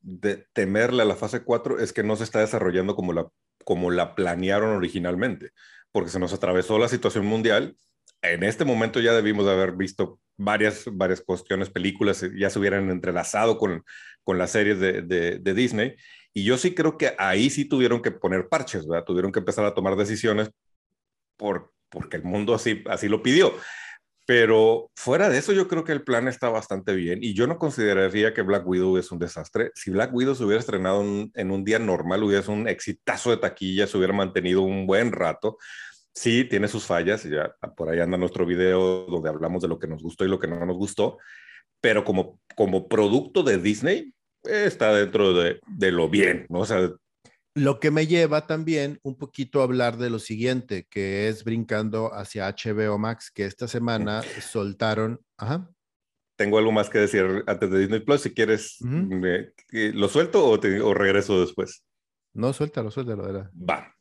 temerle a la fase 4 es que no se está desarrollando como la, como la planearon originalmente, porque se nos atravesó la situación mundial. En este momento ya debimos de haber visto varias, varias cuestiones, películas, eh, ya se hubieran entrelazado con, con las series de, de, Disney. Y yo sí creo que ahí sí tuvieron que poner parches, ¿verdad? Tuvieron que empezar a tomar decisiones por, porque el mundo así, así lo pidió. Pero fuera de eso, yo creo que el plan está bastante bien y yo no consideraría que Black Widow es un desastre. Si Black Widow se hubiera estrenado en un día normal, hubiera sido un exitazo de taquilla, se hubiera mantenido un buen rato sí tiene sus fallas, ya por ahí anda nuestro video donde hablamos de lo que nos gustó y lo que no nos gustó, pero como, como producto de Disney está dentro de, de lo bien, ¿no? O sea, lo que me lleva también un poquito a hablar de lo siguiente, que es brincando hacia HBO Max, que esta semana soltaron. Ajá. Tengo algo más que decir antes de Disney Plus. Si quieres, ¿lo suelto o, o regreso después? No, suéltalo, suéltalo. ¿verdad? Va.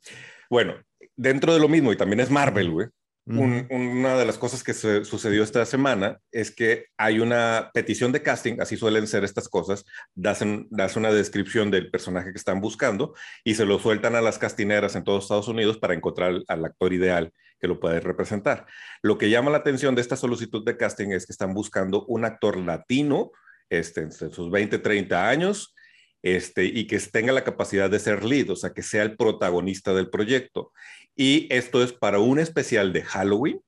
Bueno, dentro de lo mismo, y también es Marvel, güey. una de las cosas que sucedió esta semana es que hay una petición de casting, así suelen ser estas cosas, das, das, una descripción del personaje que están buscando y se lo sueltan a las castineras en todos Estados Unidos para encontrar al actor ideal que lo puede representar. Lo que llama la atención de esta solicitud de casting es que están buscando un actor latino, este, entre sus 20, 30 años, este, y que tenga la capacidad de ser lead, o sea, que sea el protagonista del proyecto. Y esto es para un especial de Halloween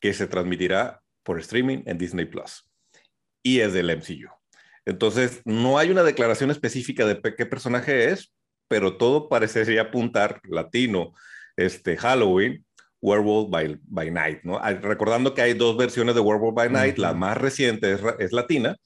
que se transmitirá por streaming en Disney Plus. Y es del MCU. Entonces, no hay una declaración específica de qué personaje es, pero todo parecería apuntar latino, este Halloween, Werewolf by, Night, ¿no? Recordando que hay dos versiones de Werewolf by Night, la más reciente es, es, latina,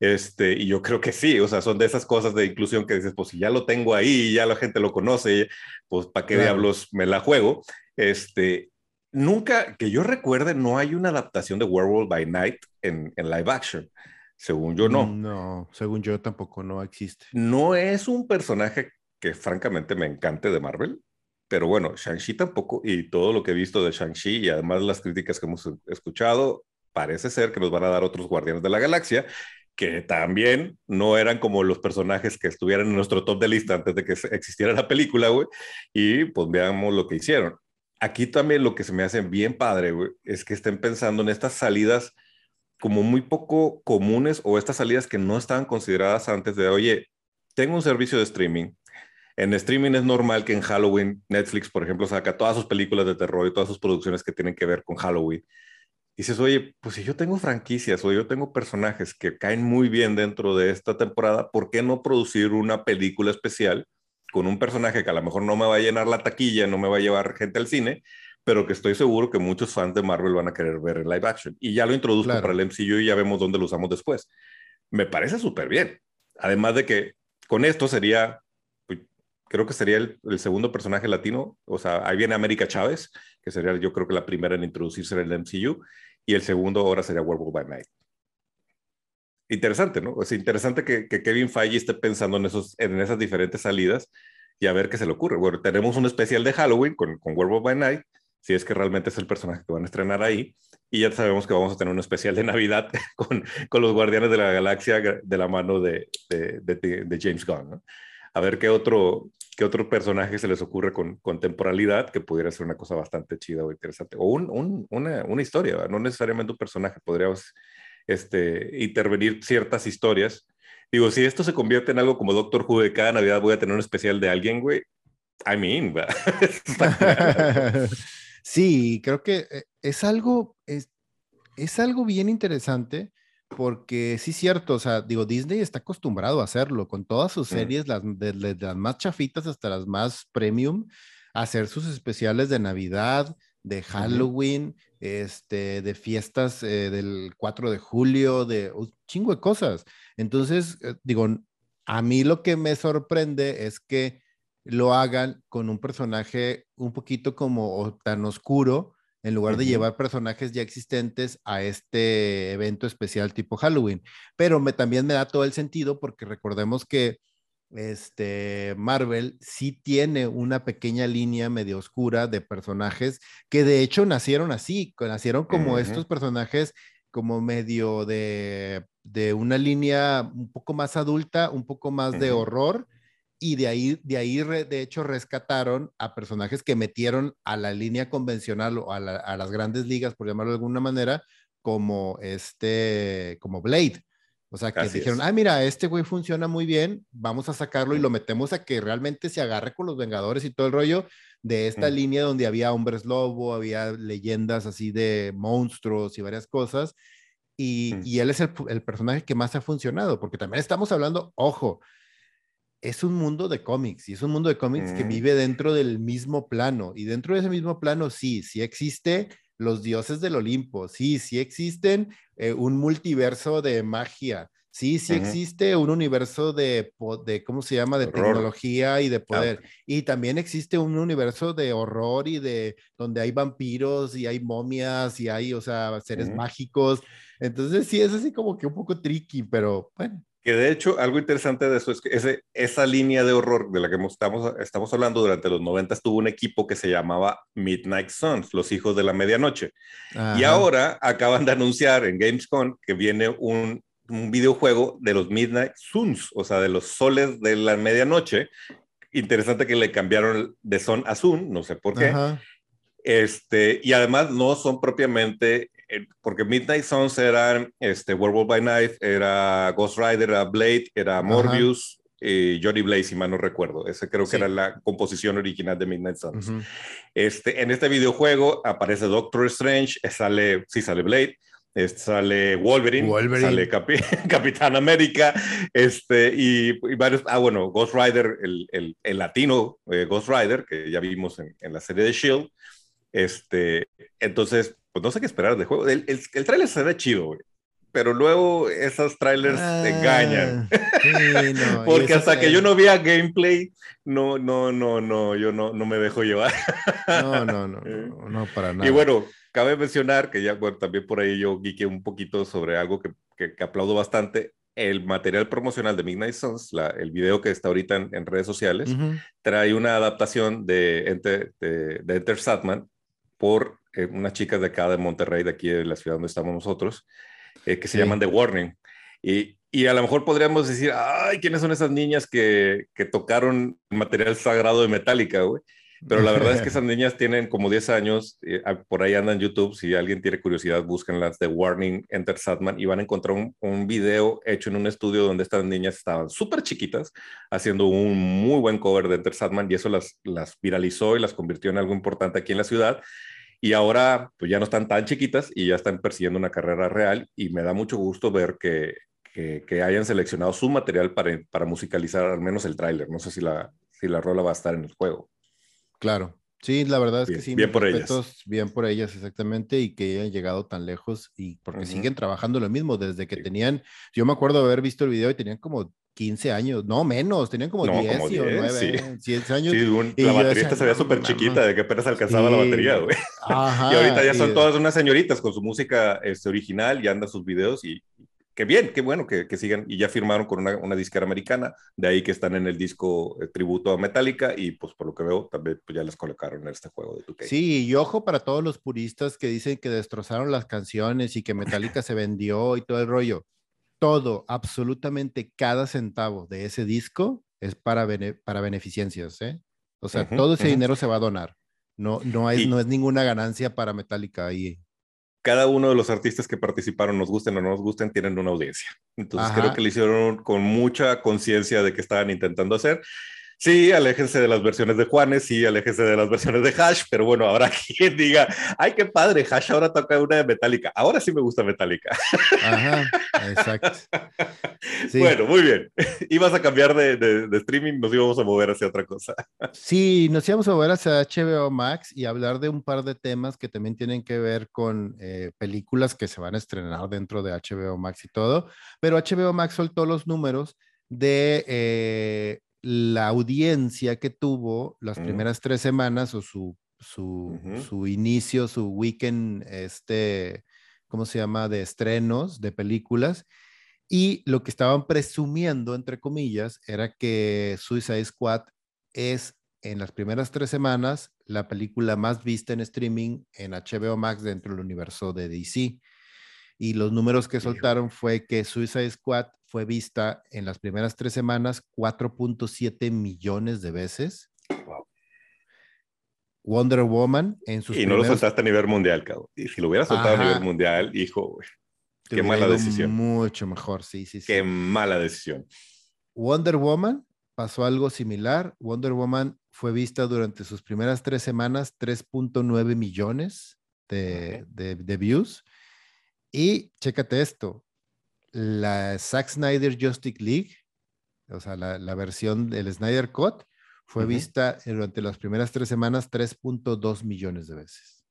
este, y yo creo que sí, o sea, son de esas cosas de inclusión que dices, pues si ya lo tengo ahí, ya la gente lo conoce, pues ¿para qué diablos me la juego? Este, nunca, que yo recuerde, no hay una adaptación de Werewolf by Night en, en live action. Según yo, no. No, según yo tampoco no existe. No es un personaje que francamente me encante de Marvel, pero bueno, Shang-Chi tampoco, y todo lo que he visto de Shang-Chi y además las críticas que hemos escuchado, parece ser que nos van a dar otros Guardianes de la Galaxia que también no eran como los personajes que estuvieran en nuestro top de lista antes de que existiera la película, güey. Y pues veamos lo que hicieron. Aquí también lo que se me hace bien padre, güey, es que estén pensando en estas salidas como muy poco comunes o estas salidas que no estaban consideradas antes de, oye, tengo un servicio de streaming. En streaming es normal que en Halloween Netflix, por ejemplo, saca todas sus películas de terror y todas sus producciones que tienen que ver con Halloween dices, oye, pues si yo tengo franquicias o yo tengo personajes que caen muy bien dentro de esta temporada, ¿por qué no producir una película especial con un personaje que a lo mejor no me va a llenar la taquilla, no me va a llevar gente al cine, pero que estoy seguro que muchos fans de Marvel van a querer ver en live action? Y ya lo introduzco para el MCU y ya vemos dónde lo usamos después. Me parece súper bien. Además de que con esto sería pues, creo que sería el, el, segundo personaje latino, o sea, ahí viene América Chávez, que sería yo creo que la primera en introducirse en el MCU, y el segundo ahora sería Werewolf by Night. Interesante, ¿no? Es interesante que, Kevin Feige esté pensando en, esos, en esas diferentes salidas y a ver qué se le ocurre. Bueno, tenemos un especial de Halloween con, con Werewolf by Night si es que realmente es el personaje que van a estrenar ahí. Y ya sabemos que vamos a tener un especial de Navidad con, con los Guardianes de la Galaxia de la mano de, de, de, James Gunn. A ver qué otro, qué otro personaje se les ocurre con, con temporalidad que pudiera ser una cosa bastante chida o interesante. O un, un, una, una, historia, no necesariamente un personaje. Podríamos este, intervenir ciertas historias. Digo, si esto se convierte en algo como Doctor Who de cada Navidad voy a tener un especial de alguien, güey. I mean, Sí, creo que eh, es algo, es, es algo bien interesante porque sí es cierto, o sea, digo, Disney está acostumbrado a hacerlo con todas sus series, las, de, las más chafitas hasta las más premium, a hacer sus especiales de Navidad, de Halloween, este, de fiestas eh, del 4 de julio, de un chingo de cosas. Entonces, eh, digo, a mí lo que me sorprende es que lo hagan con un personaje un poquito como tan oscuro, en lugar de llevar personajes ya existentes a este evento especial tipo Halloween. Pero me, también me da todo el sentido porque recordemos que este Marvel sí tiene una pequeña línea medio oscura de personajes que de hecho nacieron así, nacieron como estos personajes como medio de, de, una línea un poco más adulta, un poco más de horror y de ahí, de ahí de hecho, rescataron a personajes que metieron a la línea convencional o a, las grandes ligas, por llamarlo de alguna manera, como este, como Blade. O sea, que dijeron, ah, mira, este güey funciona muy bien, vamos a sacarlo y lo metemos a que realmente se agarre con los Vengadores y todo el rollo de esta mm. línea donde había hombres lobo, había leyendas así de monstruos y varias cosas. Y, mm. y él es el, el, personaje que más ha funcionado, porque también estamos hablando, ojo, es un mundo de cómics y es un mundo de cómics que mm. vive dentro del mismo plano y dentro de ese mismo plano sí, sí existe los dioses del Olimpo, sí, sí existen eh, un multiverso de magia, sí, sí existe un universo de, de ¿cómo se llama?, de tecnología y de poder. Y también existe un universo de horror y de donde hay vampiros y hay momias y hay, o sea, seres mágicos. Entonces sí, es así como que un poco tricky, pero bueno. Que de hecho, algo interesante de eso es que ese, esa línea de horror de la que estamos, estamos hablando durante los 90 tuvo un equipo que se llamaba Midnight Suns, los hijos de la medianoche. Y ahora acaban de anunciar en Gamescom que viene un, un, videojuego de los Midnight Suns, o sea, de los soles de la medianoche. Interesante que le cambiaron de son a sun, no sé por qué. Este, y además no son propiamente porque Midnight Suns eran este, Werewolf by Night, era Ghost Rider, era Blade, era Morbius, y Johnny Blaze, si mal no recuerdo. Ese creo que era la composición original de Midnight Suns. este, en este videojuego aparece Doctor Strange, eh, sale, sí sale Blade, este, sale Wolverine, sale Capitán América, este, y, varios, ah, bueno, Ghost Rider, el, el, el latino eh, Ghost Rider, que ya vimos en, en, la serie de Shield. Este, entonces, pues no sé qué esperar de juego. El, el, el tráiler se ve chido, güey. Pero luego esos trailers te ah, engañan. Porque hasta que yo no vi gameplay, no, no, no, no, yo no, no me dejo llevar. no, no, no, no, no, para nada. Y bueno, cabe mencionar que ya, bueno, también por ahí yo guiqué un poquito sobre algo que, que, aplaudo bastante. El material promocional de Midnight Suns, la, el video que está ahorita en, redes sociales, trae una adaptación de Enter, de, de Enter Satman por eh, unas chicas de acá de Monterrey, de aquí de la ciudad donde estamos nosotros, eh, que se llaman The Warning. Y, y, a lo mejor podríamos decir, ay, ¿quiénes son esas niñas que, que tocaron material sagrado de Metallica, güey? Pero la verdad es que esas niñas tienen como 10 años, eh, por ahí andan en YouTube, si alguien tiene curiosidad, búsquenlas de Warning Enter Satman y van a encontrar un, un video hecho en un estudio donde estas niñas estaban súper chiquitas, haciendo un muy buen cover de Enter Satman y eso las, las viralizó y las convirtió en algo importante aquí en la ciudad y ahora pues ya no están tan chiquitas y ya están persiguiendo una carrera real y me da mucho gusto ver que, que, hayan seleccionado su material para, para musicalizar al menos el tráiler. No sé si la, si la rola va a estar en el juego. Claro, sí, la verdad es que sí. Bien por ellas. Bien por ellas, exactamente, y que hayan llegado tan lejos y porque siguen trabajando lo mismo desde que tenían, yo me acuerdo de haber visto el video y tenían como 15 años, no menos, tenían como 10, como 10 o 9, sí. 10 años. Sí, la baterista se veía súper chiquita, de que apenas alcanzaba la batería, güey. y ahorita ya son todas unas señoritas con su música este, original y anda sus videos y qué bien, qué bueno que, que, sigan y ya firmaron con una, una, disquera americana, de ahí que están en el disco eh, tributo a Metallica y pues por lo que veo también pues, ya les colocaron en este juego de 2K. Sí, y ojo para todos los puristas que dicen que destrozaron las canciones y que Metallica se vendió y todo el rollo. Todo, absolutamente cada centavo de ese disco es para, para beneficencias, ¿eh? O sea, todo ese dinero se va a donar. No, no, hay, no es ninguna ganancia para Metallica ahí cada uno de los artistas que participaron, nos gusten o no nos gusten, tienen una audiencia. Entonces creo que lo hicieron con mucha conciencia de que estaban intentando hacer. Sí, aléjense de las versiones de Juanes, sí, aléjense de las versiones de Hash, pero bueno, habrá quien diga, ay, qué padre, Hash ahora toca una de Metallica. Ahora sí me gusta Metallica. Ajá, exacto. Bueno, muy bien. Ibas a cambiar de, de, streaming, nos íbamos a mover hacia otra cosa. Sí, nos íbamos a mover hacia HBO Max y hablar de un par de temas que también tienen que ver con eh, películas que se van a estrenar dentro de HBO Max y todo, pero HBO Max soltó los números de... Eh, la audiencia que tuvo las mm. primeras tres semanas o su, su, su, inicio, su weekend, este, ¿cómo se llama?, de estrenos de películas. Y lo que estaban presumiendo, entre comillas, era que Suicide Squad es en las primeras tres semanas la película más vista en streaming en HBO Max dentro del universo de DC. Y los números que soltaron fue que Suicide Squad fue vista en las primeras tres semanas 4.7 millones de veces. Wonder Woman en sus Y no lo soltaste a nivel mundial, cabrón. Y si lo hubiera soltado a nivel mundial, hijo, qué mala decisión. Mucho mejor, sí, sí, sí. Qué mala decisión. Wonder Woman pasó algo similar. Wonder Woman fue vista durante sus primeras tres semanas 3.9 millones de, de views. Y chécate esto, la Zack Snyder Justice League, o sea, la, versión del Snyder Cut, fue vista durante las primeras tres semanas 3.2 millones de veces.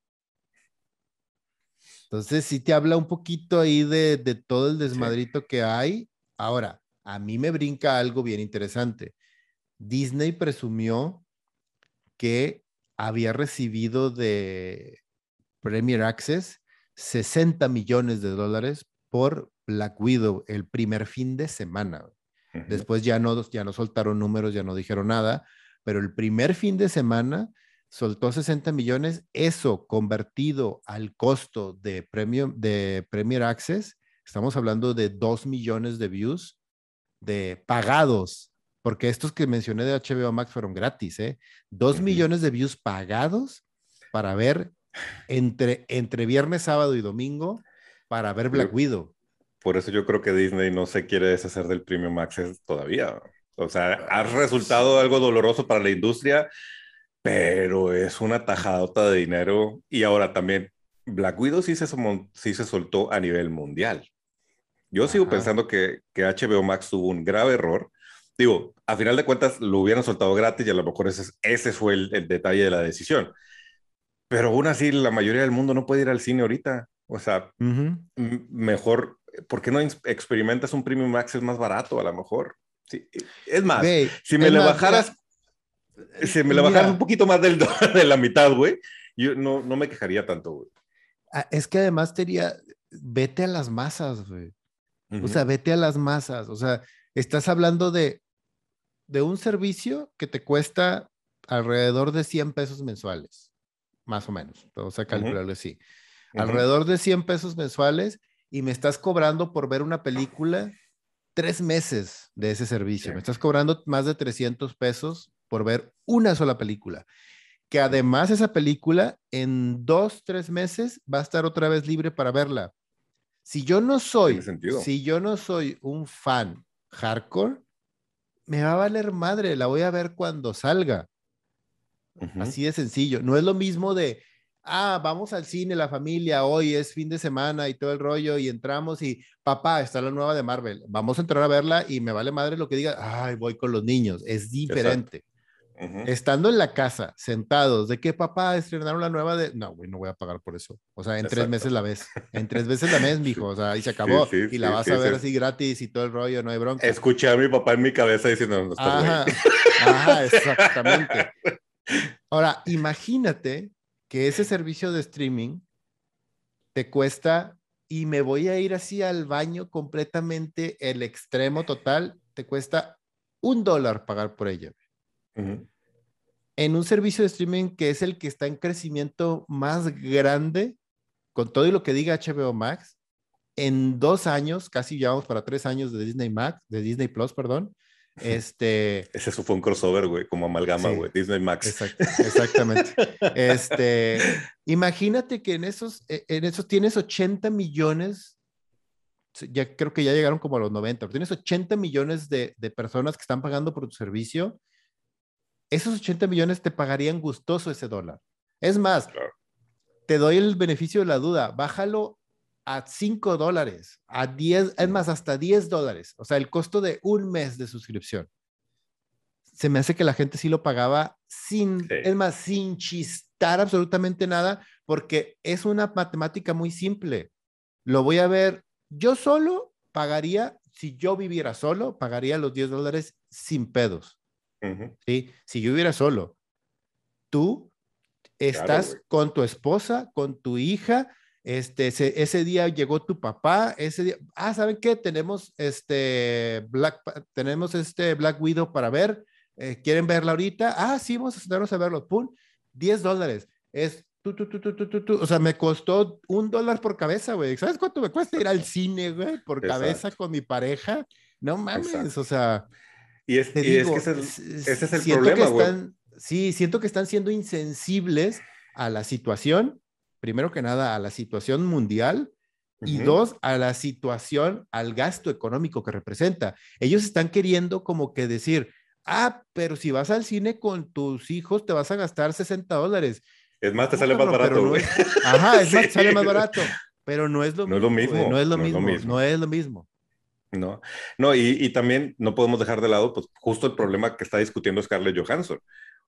Entonces, sí te habla un poquito ahí de, todo el desmadrito que hay. Ahora, a mí me brinca algo bien interesante. Disney presumió que había recibido de Premier Access 60 millones de dólares por Black Widow el primer fin de semana. Después ya no, ya no soltaron números, ya no dijeron nada, pero el primer fin de semana soltó 60 millones. Eso convertido al costo de, premium, de Premier Access, estamos hablando de 2 millones de views de pagados, porque estos que mencioné de HBO Max fueron gratis, ¿eh? 2 millones de views pagados para ver entre, entre viernes, sábado y domingo para ver Black Widow. Por eso yo creo que Disney no se quiere deshacer del Premium Access todavía. O sea, ha resultado algo doloroso para la industria, pero es una tajadota de dinero. Y ahora también, Black Widow sí se, sí se soltó a nivel mundial. Yo sigo pensando que, que, HBO Max tuvo un grave error. Digo, a final de cuentas lo hubieran soltado gratis y a lo mejor ese, ese fue el, el detalle de la decisión. Pero aún así, la mayoría del mundo no puede ir al cine ahorita. O sea, mejor ¿por qué no experimentas un Premium Access más barato a lo mejor? Sí. Es más, si me le bajaras, si me le bajaras un poquito más del, de la mitad, güey, yo no, no me quejaría tanto, güey. Ah, es que además sería, vete a las masas, güey. O sea, vete a las masas. O sea, estás hablando de, de un servicio que te cuesta alrededor de 100 pesos mensuales, más o menos. Vamos a calcularlo así. Alrededor de 100 pesos mensuales y me estás cobrando por ver una película tres meses de ese servicio. Me estás cobrando más de 300 pesos por ver una sola película. Que además esa película en dos, tres meses va a estar otra vez libre para verla. Si yo no soy, si yo no soy un fan hardcore, me va a valer madre, la voy a ver cuando salga. Así de sencillo. No es lo mismo de, ah, vamos al cine, la familia, hoy es fin de semana y todo el rollo, y entramos y, papá, está la nueva de Marvel, vamos a entrar a verla y me vale madre lo que diga, ay, voy con los niños, es diferente. Estando en la casa, sentados, de que papá estrenaron la nueva de. No, güey, no voy a pagar por eso. O sea, en tres meses la ves. En tres veces la ves, mijo. O sea, y se acabó. y la vas a ver así gratis y todo el rollo, no hay bronca. Escuché a mi papá en mi cabeza diciendo, no, Ajá, Ajá, exactamente. Ahora, imagínate que ese servicio de streaming te cuesta y me voy a ir así al baño completamente, el extremo total, te cuesta un dólar pagar por ella. En un servicio de streaming que es el que está en crecimiento más grande, con todo y lo que diga HBO Max, en dos años, casi llevamos para tres años de Disney Max, de Disney Plus, perdón, este... Ese fue un crossover, güey, como amalgama, güey, Disney Max. exactamente. este, imagínate que en esos, e, en esos tienes 80 millones, ya creo que ya llegaron como a los 90, pero tienes 80 millones de, de personas que están pagando por tu servicio. Esos 80 millones te pagarían gustoso ese dólar. Es más, te doy el beneficio de la duda, bájalo a 5 dólares, a 10, es más, hasta 10 dólares. O sea, el costo de un mes de suscripción. Se me hace que la gente sí lo pagaba sin, es más, sin chistar absolutamente nada, porque es una matemática muy simple. Lo voy a ver, yo solo pagaría, si yo viviera solo, pagaría los 10 dólares sin pedos. ¿sí? Si yo viviera solo, tú estás con tu esposa, con tu hija, este, ese, día llegó tu papá, ese día, ah, ¿saben qué? Tenemos este Black, tenemos este Black Widow para ver, eh, ¿quieren verla ahorita? Ah, sí, vamos a sentarnos a verlo, pum, 10 dólares, es tú, tú, tú, tú, tú, o sea, me costó un dólar por cabeza, güey, ¿sabes cuánto me cuesta ir al cine, güey, por cabeza con mi pareja? No mames, o sea. Y es, y es que ese, es el problema, güey. Sí, siento que están siendo insensibles a la situación primero que nada, a la situación mundial y dos, a la situación, al gasto económico que representa. Ellos están queriendo como que decir, ah, pero si vas al cine con tus hijos, te vas a gastar 60 dólares. Es más, te sale más barato, güey. ajá, es más, te sale más barato. Pero no es lo no mismo. Es lo mismo no es lo mismo. No es lo mismo. No, no y, y, también no podemos dejar de lado, pues, justo el problema que está discutiendo Scarlett Johansson.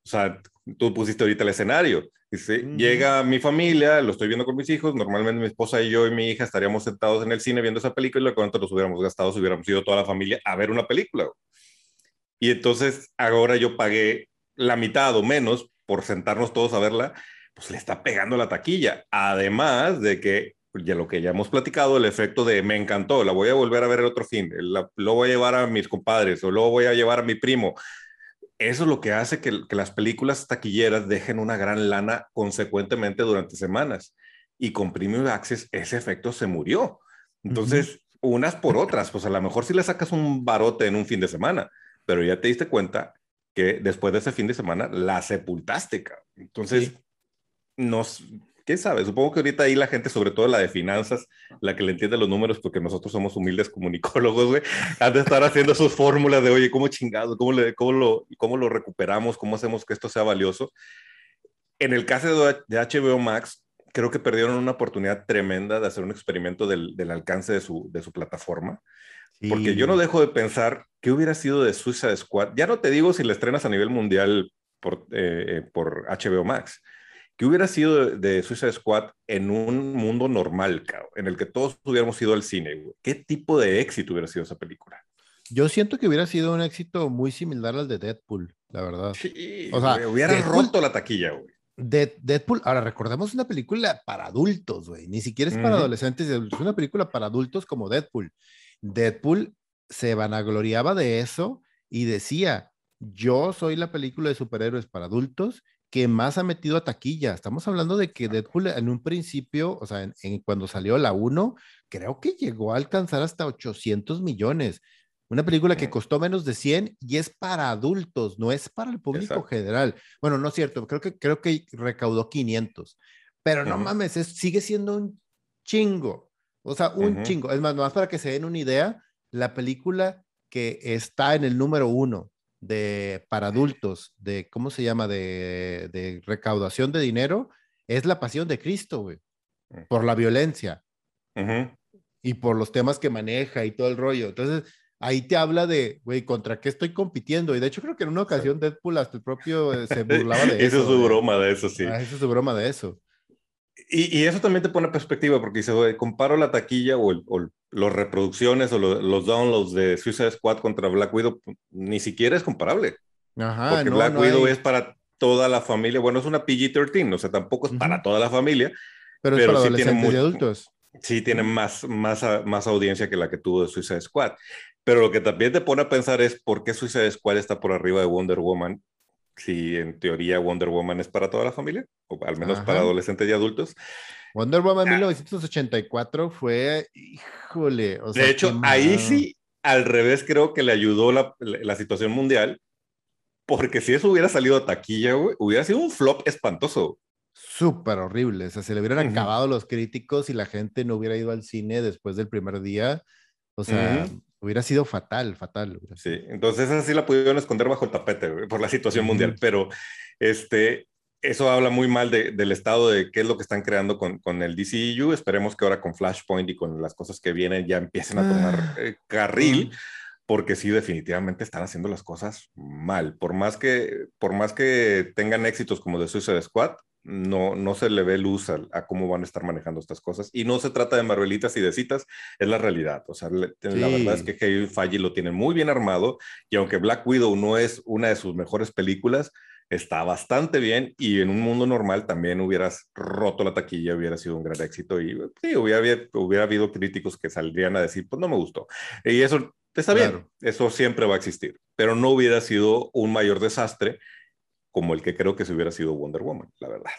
O sea, tú pusiste ahorita el escenario. Dice, llega mi familia, lo estoy viendo con mis hijos, normalmente mi esposa y yo y mi hija estaríamos sentados en el cine viendo esa película y cuánto nos hubiéramos gastado si hubiéramos ido toda la familia a ver una película. Y entonces ahora yo pagué la mitad o menos por sentarnos todos a verla, pues le está pegando la taquilla. Además de que, ya lo que ya hemos platicado, el efecto de me encantó, la voy a volver a ver el otro fin, lo voy a llevar a mis compadres o lo voy a llevar a mi primo eso es lo que hace que, las películas taquilleras dejen una gran lana consecuentemente durante semanas. Y con Premium Access ese efecto se murió. Entonces, unas por otras, pues a lo mejor si le sacas un barote en un fin de semana, pero ya te diste cuenta que después de ese fin de semana la sepultaste. Entonces, nos, ¿Quién sabe? Supongo que ahorita ahí la gente, sobre todo la de finanzas, la que le entiende los números, porque nosotros somos humildes comunicólogos, güey, han de estar haciendo sus fórmulas de, oye, ¿cómo chingado? ¿Cómo, le, cómo, lo, ¿Cómo lo recuperamos? ¿Cómo hacemos que esto sea valioso? En el caso de, HBO Max, creo que perdieron una oportunidad tremenda de hacer un experimento del, del alcance de su, de su plataforma. Porque yo no dejo de pensar qué hubiera sido de Suicide Squad. Ya no te digo si la estrenas a nivel mundial por, eh, eh, por HBO Max, ¿Qué hubiera sido de, Suicide Squad en un mundo normal, en el que todos hubiéramos ido al cine? ¿Qué tipo de éxito hubiera sido esa película? Yo siento que hubiera sido un éxito muy similar al de Deadpool, la verdad. Sí, o sea, hubiera roto la taquilla, güey. Deadpool, ahora recordemos una película para adultos, güey, ni siquiera es para adolescentes, es una película para adultos como Deadpool. Deadpool se vanagloriaba de eso y decía, yo soy la película de superhéroes para adultos que más ha metido a taquilla. Estamos hablando de que Deadpool en un principio, o sea, en, cuando salió la 1, creo que llegó a alcanzar hasta 800 millones. Una película que costó menos de 100 y es para adultos, no es para el público general. Bueno, no es cierto, creo que, creo que recaudó 500, pero no mames, sigue siendo un chingo. O sea, un chingo. Es más, nomás para que se den una idea, la película que está en el número uno de, para adultos, de, ¿cómo se llama? De, de recaudación de dinero, es la pasión de Cristo, güey, mm. por la violencia y por los temas que maneja y todo el rollo. Entonces, ahí te habla de, güey, ¿contra qué estoy compitiendo? Y de hecho creo que en una ocasión Deadpool hasta el propio eh, se burlaba de eso. Eso es su broma de eso, sí. Ah, eso es su broma de eso. Y, eso también te pone perspectiva, porque dice, comparo la taquilla o, el, los reproducciones o los downloads de Suicide Squad contra Black Widow, ni siquiera es comparable. Ajá, porque Black Widow es para toda la familia. Bueno, es una PG-13, o sea, tampoco es para toda la familia. Pero, es para adolescentes y adultos. Sí, tiene más, más, más audiencia que la que tuvo de Suicide Squad. Pero lo que también te pone a pensar es por qué Suicide Squad está por arriba de Wonder Woman, si en teoría Wonder Woman es para toda la familia, o al menos para adolescentes y adultos. Wonder Woman 1984 fue, híjole. de hecho, ahí sí, al revés, creo que le ayudó la, la, situación mundial, porque si eso hubiera salido a taquilla, hubiera sido un flop espantoso. Súper horrible. O sea, se le hubieran acabado los críticos y la gente no hubiera ido al cine después del primer día. O sea, hubiera sido fatal, fatal. Sí, entonces esa sí la pudieron esconder bajo el tapete por la situación mundial, pero este, eso habla muy mal del estado de qué es lo que están creando con, con, el DCU. Esperemos que ahora con Flashpoint y con las cosas que vienen ya empiecen a tomar ah. eh, carril, porque sí, definitivamente están haciendo las cosas mal. Por más que, por más que tengan éxitos como The Suicide Squad, no, no se le ve luz a, cómo van a estar manejando estas cosas. Y no se trata de marvelitas y de citas, es la realidad. O sea, la verdad es que Kevin Feige lo tiene muy bien armado y aunque Black Widow no es una de sus mejores películas, está bastante bien y en un mundo normal también hubieras roto la taquilla, hubiera sido un gran éxito y sí, hubiera, hubiera habido críticos que saldrían a decir, pues no me gustó. Y eso está bien, eso siempre va a existir, pero no hubiera sido un mayor desastre como el que creo que se hubiera sido Wonder Woman, la verdad.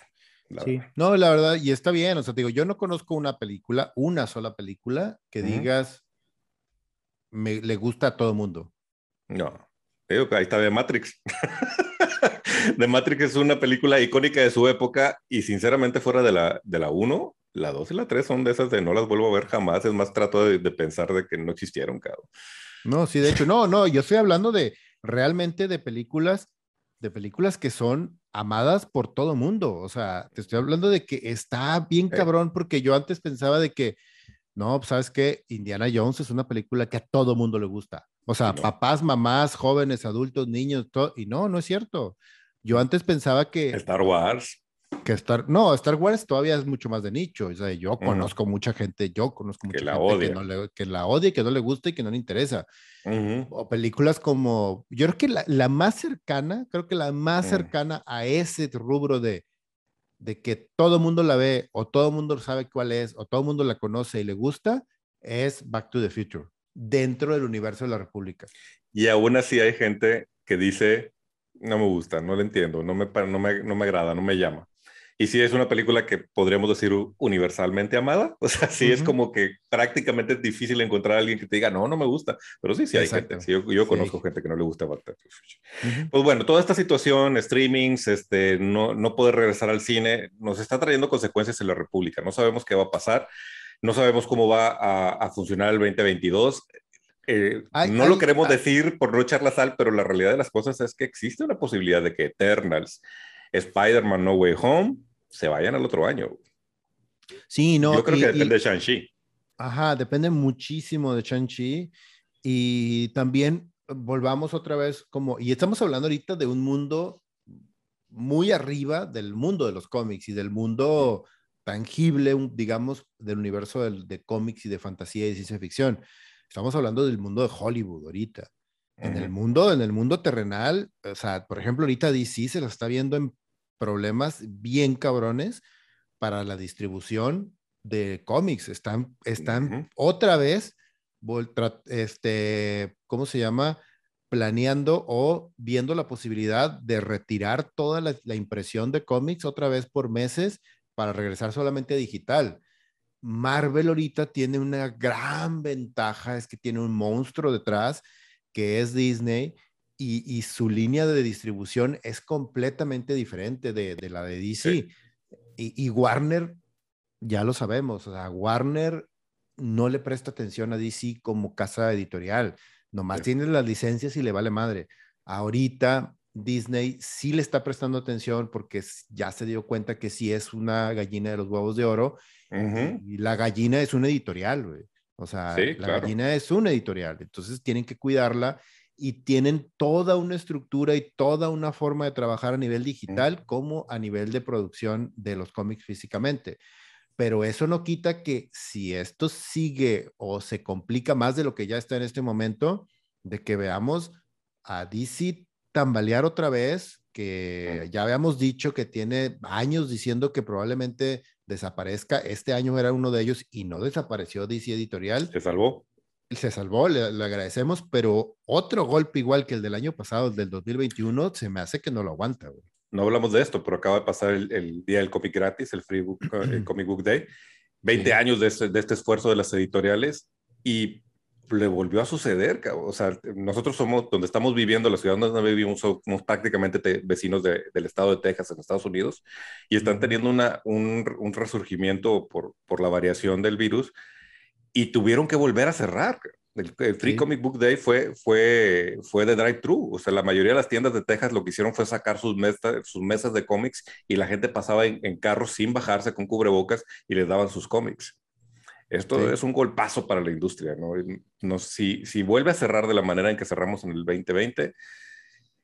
sí, no, la verdad, y está bien, o sea, digo, yo no conozco una película, una sola película que digas, me, le gusta a todo el mundo. No, digo que ahí está de Matrix. The Matrix es una película icónica de su época y sinceramente fuera de la, de la 1, la 2 y la 3 son de esas de no las vuelvo a ver jamás, es más trato de, pensar de que no existieron, cabrón. No, sí, de hecho, no, no, yo estoy hablando de realmente de películas, de películas que son amadas por todo mundo, o sea, te estoy hablando de que está bien cabrón porque yo antes pensaba de que, no, pues, sabes que Indiana Jones es una película que a todo mundo le gusta, o sea, papás, mamás, jóvenes, adultos, niños, todo, y no, no es cierto. Yo antes pensaba que... Star Wars. Que Star, no, Star Wars todavía es mucho más de nicho. O sea, yo conozco mucha gente, yo conozco mucha que la odia. Que, no le, que, la odia que no le gusta y que no le interesa. O películas como, yo creo que la, la más cercana, creo que la más mm. cercana a ese rubro de, de que todo el mundo la ve o todo el mundo sabe cuál es o todo el mundo la conoce y le gusta, es Back to the Future, dentro del universo de la República. Y aún así hay gente que dice, no me gusta, no lo entiendo, no me, no me, no me agrada, no me llama. Y sí es una película que podríamos decir universalmente amada, o sea, sí es como que prácticamente es difícil encontrar a alguien que te diga, no, no me gusta, pero sí, sí hay gente, yo, yo conozco gente que no le gusta Pues bueno, toda esta situación, streamings, este, no, no poder regresar al cine, nos está trayendo consecuencias en la República, no sabemos qué va a pasar, no sabemos cómo va a, a funcionar el 2022. Eh, no lo queremos decir por no echar la sal, pero la realidad de las cosas es que existe una posibilidad de que Eternals, Spider-Man No Way Home se vayan al otro año. Sí, no. Yo creo que depende de Shang-Chi. Ajá, depende muchísimo de Shang-Chi. Y también volvamos otra vez como, y estamos hablando ahorita de un mundo muy arriba del mundo de los cómics y del mundo tangible, digamos, del universo de, de cómics y de fantasía y ciencia ficción. Estamos hablando del mundo de Hollywood ahorita. En el mundo, en el mundo terrenal, o sea, por ejemplo, ahorita DC se lo está viendo en problemas bien cabrones para la distribución de cómics. Están, están otra vez, este, ¿cómo se llama? Planeando o viendo la posibilidad de retirar toda la, la impresión de cómics otra vez por meses para regresar solamente a digital. Marvel ahorita tiene una gran ventaja, es que tiene un monstruo detrás, que es Disney, y, su línea de distribución es completamente diferente de, la de DC. Y, Warner, ya lo sabemos, o sea, Warner no le presta atención a DC como casa editorial, nomás tiene las licencias y le vale madre. Ahorita Disney sí le está prestando atención porque ya se dio cuenta que sí es una gallina de los huevos de oro y la gallina es un editorial, güey. O sea, la gallina es un editorial, entonces tienen que cuidarla y tienen toda una estructura y toda una forma de trabajar a nivel digital como a nivel de producción de los cómics físicamente. Pero eso no quita que si esto sigue o se complica más de lo que ya está en este momento, de que veamos a DC tambalear otra vez, que ya habíamos dicho que tiene años diciendo que probablemente desaparezca. Este año era uno de ellos y no desapareció DC Editorial. Se salvó. Se salvó, le, agradecemos, pero otro golpe igual que el del año pasado, el del 2021, se me hace que no lo aguanta. No hablamos de esto, pero acaba de pasar el, día del cómic gratis, el Free Book, el Comic Book Day. 20 años de este, de este esfuerzo de las editoriales y le volvió a suceder, o sea, nosotros somos, donde estamos viviendo, la ciudad donde vivimos, somos prácticamente vecinos del estado de Texas, en Estados Unidos, y están teniendo una, un, un, resurgimiento por, por la variación del virus, y tuvieron que volver a cerrar. El, Free Comic Book Day fue, fue, fue de drive-thru, o sea, la mayoría de las tiendas de Texas lo que hicieron fue sacar sus, mesas, sus mesas de cómics y la gente pasaba en, en carros sin bajarse con cubrebocas y les daban sus cómics. Esto es un golpazo para la industria, ¿no? no si, si vuelve a cerrar de la manera en que cerramos en el 2020,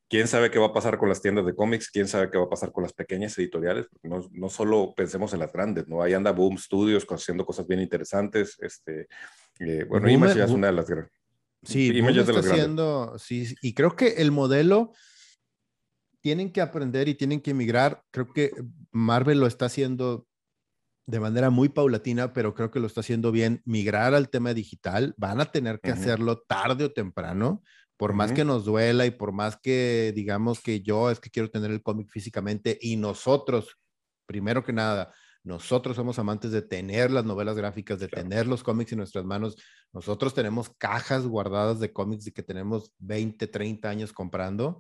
quién sabe qué va a pasar con las tiendas de cómics, quién sabe qué va a pasar con las pequeñas editoriales. No, no solo pensemos en las grandes, ¿no? Ahí anda Boom Studios haciendo cosas bien interesantes. Este, eh, bueno, Image ya es una de las grandes. Sí, Image es de las haciendo, sí, y creo que el modelo tienen que aprender y tienen que emigrar. Creo que Marvel lo está haciendo de manera muy paulatina, pero creo que lo está haciendo bien, migrar al tema digital. Van a tener que hacerlo tarde o temprano, por más que nos duela y por más que digamos que yo es que quiero tener el cómic físicamente y nosotros, primero que nada, nosotros somos amantes de tener las novelas gráficas, de tener los cómics en nuestras manos. Nosotros tenemos cajas guardadas de cómics y que tenemos 20, 30 años comprando.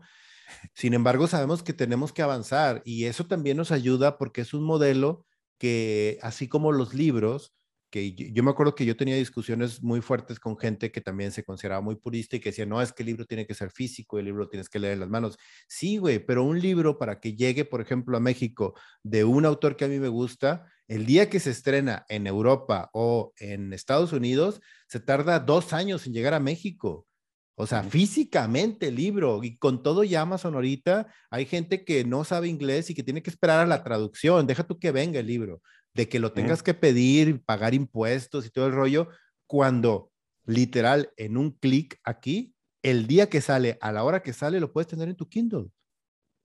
Sin embargo, sabemos que tenemos que avanzar y eso también nos ayuda porque es un modelo que así como los libros, que yo, me acuerdo que yo tenía discusiones muy fuertes con gente que también se consideraba muy purista y que decía, no, es que el libro tiene que ser físico, el libro tienes que leer en las manos. Sí, güey, pero un libro para que llegue, por ejemplo, a México de un autor que a mí me gusta, el día que se estrena en Europa o en Estados Unidos, se tarda dos años en llegar a México. O sea, físicamente el libro y con todo ya Amazon ahorita, hay gente que no sabe inglés y que tiene que esperar a la traducción. Deja tú que venga el libro, de que lo tengas que pedir, pagar impuestos y todo el rollo, cuando literal en un clic aquí, el día que sale, a la hora que sale, lo puedes tener en tu Kindle.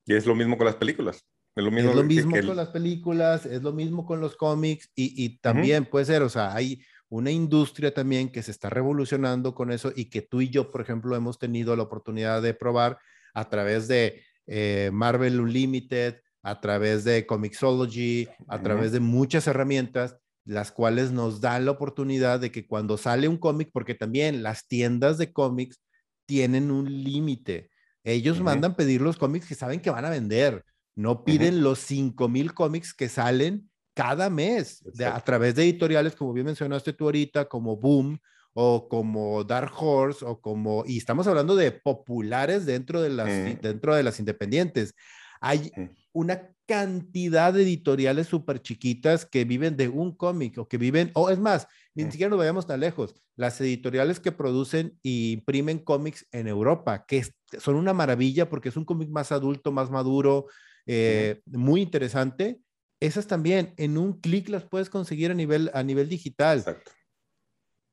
Y es lo mismo con las películas. Es lo mismo, con las películas, es lo mismo con los cómics y, también puede ser, o sea, hay una industria también que se está revolucionando con eso y que tú y yo, por ejemplo, hemos tenido la oportunidad de probar a través de eh, Marvel Unlimited, a través de Comixology, a través de muchas herramientas, las cuales nos dan la oportunidad de que cuando sale un cómic, porque también las tiendas de cómics tienen un límite. Ellos mandan pedir los cómics que saben que van a vender. No piden los 5000 cómics que salen cada mes a través de editoriales, como bien mencionaste tú ahorita, como Boom o como Dark Horse o como, y estamos hablando de populares dentro de las, dentro de las independientes. Hay. Una cantidad de editoriales súper chiquitas que viven de un cómic o que viven, o es más, ni mm. siquiera nos vayamos tan lejos, las editoriales que producen e imprimen cómics en Europa, que son una maravilla porque es un cómic más adulto, más maduro, eh, muy interesante esas también en un clic las puedes conseguir a nivel, a nivel digital. Exacto.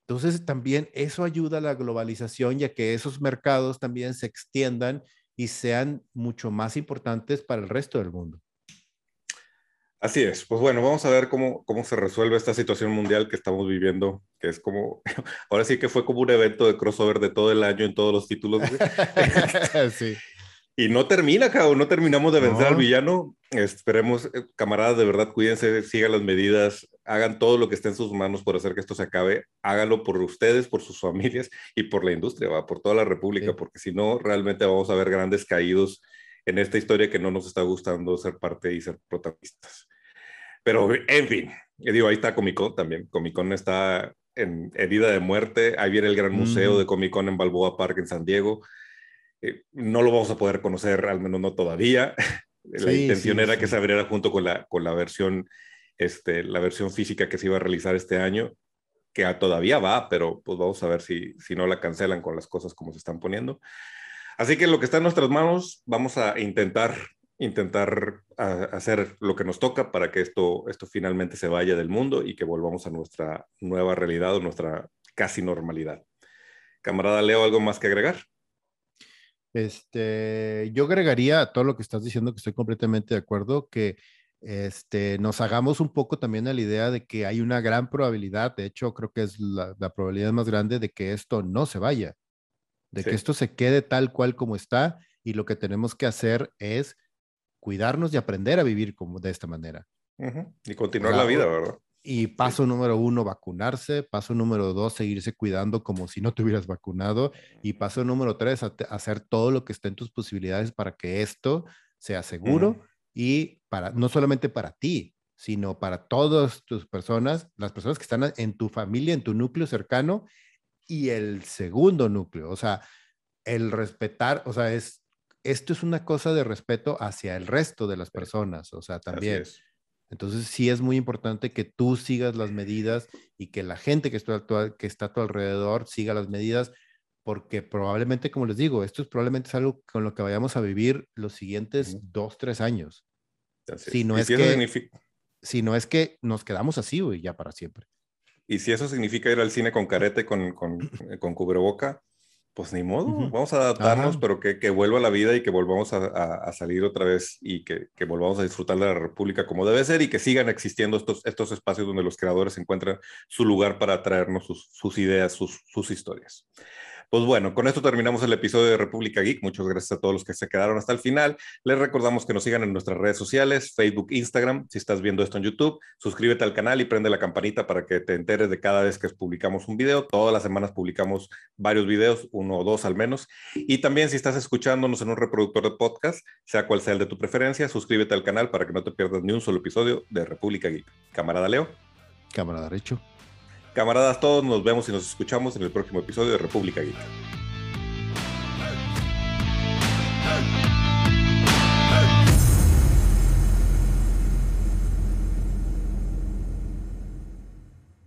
Entonces también eso ayuda a la globalización ya que esos mercados también se extiendan y sean mucho más importantes para el resto del mundo. Así es. Pues bueno, vamos a ver cómo, cómo se resuelve esta situación mundial que estamos viviendo, que es como, ahora sí que fue como un evento de crossover de todo el año en todos los títulos. sí. Y no termina, cabrón, no terminamos de vencer al villano. Esperemos, eh, camaradas, de verdad, cuídense, sigan las medidas, hagan todo lo que esté en sus manos por hacer que esto se acabe. Háganlo por ustedes, por sus familias y por la industria, ¿va? por toda la República, porque si no, realmente vamos a ver grandes caídos en esta historia que no nos está gustando ser parte y ser protagonistas. Pero, en fin, digo, ahí está Comic Con también. Comic Con está en herida de muerte. Ahí viene el gran museo de Comic Con en Balboa Park en San Diego. Eh, no lo vamos a poder conocer, al menos no todavía. la intención era que se abriera junto con la, con la versión, este, la versión física que se iba a realizar este año, que todavía va, pero pues vamos a ver si, si no la cancelan con las cosas como se están poniendo. Así que lo que está en nuestras manos, vamos a intentar intentar hacer lo que nos toca para que esto, esto finalmente se vaya del mundo y que volvamos a nuestra nueva realidad o nuestra casi normalidad. Camarada Leo, ¿algo más que agregar? Este, yo agregaría a todo lo que estás diciendo, que estoy completamente de acuerdo, que este, nos hagamos un poco también a la idea de que hay una gran probabilidad, de hecho creo que es la, probabilidad más grande de que esto no se vaya, de que esto se quede tal cual como está y lo que tenemos que hacer es cuidarnos y aprender a vivir como de esta manera. Y continuar la vida, ¿verdad? Y paso número uno, vacunarse. Paso número dos, seguirse cuidando como si no te hubieras vacunado. Y paso número tres, hacer todo lo que esté en tus posibilidades para que esto sea seguro y para no solamente para ti, sino para todas tus personas, las personas que están en tu familia, en tu núcleo cercano y el segundo núcleo. O sea, el respetar, o sea, es esto es una cosa de respeto hacia el resto de las personas, o sea, también. Entonces sí es muy importante que tú sigas las medidas y que la gente que está, que está a tu alrededor siga las medidas, porque probablemente, como les digo, esto es probablemente algo con lo que vayamos a vivir los siguientes dos, tres años. Si no, es que, si no es que nos quedamos así, güey, ya para siempre. Y si eso significa ir al cine con carete, con, con, con cubreboca, pues ni modo, vamos a adaptarnos, pero que, que, vuelva a la vida y que volvamos a, a, salir otra vez y que, que, volvamos a disfrutar de la República como debe ser y que sigan existiendo estos, estos espacios donde los creadores encuentran su lugar para traernos sus, sus ideas, sus, sus historias. Pues bueno, con esto terminamos el episodio de República Geek. Muchas gracias a todos los que se quedaron hasta el final. Les recordamos que nos sigan en nuestras redes sociales, Facebook, Instagram. Si estás viendo esto en YouTube, suscríbete al canal y prende la campanita para que te enteres de cada vez que publicamos un video. Todas las semanas publicamos varios videos, uno o dos al menos. Y también si estás escuchándonos en un reproductor de podcast, sea cual sea el de tu preferencia, suscríbete al canal para que no te pierdas ni un solo episodio de República Geek. Camarada Leo. Camarada Richo. Camaradas todos, nos vemos y nos escuchamos en el próximo episodio de República Geek.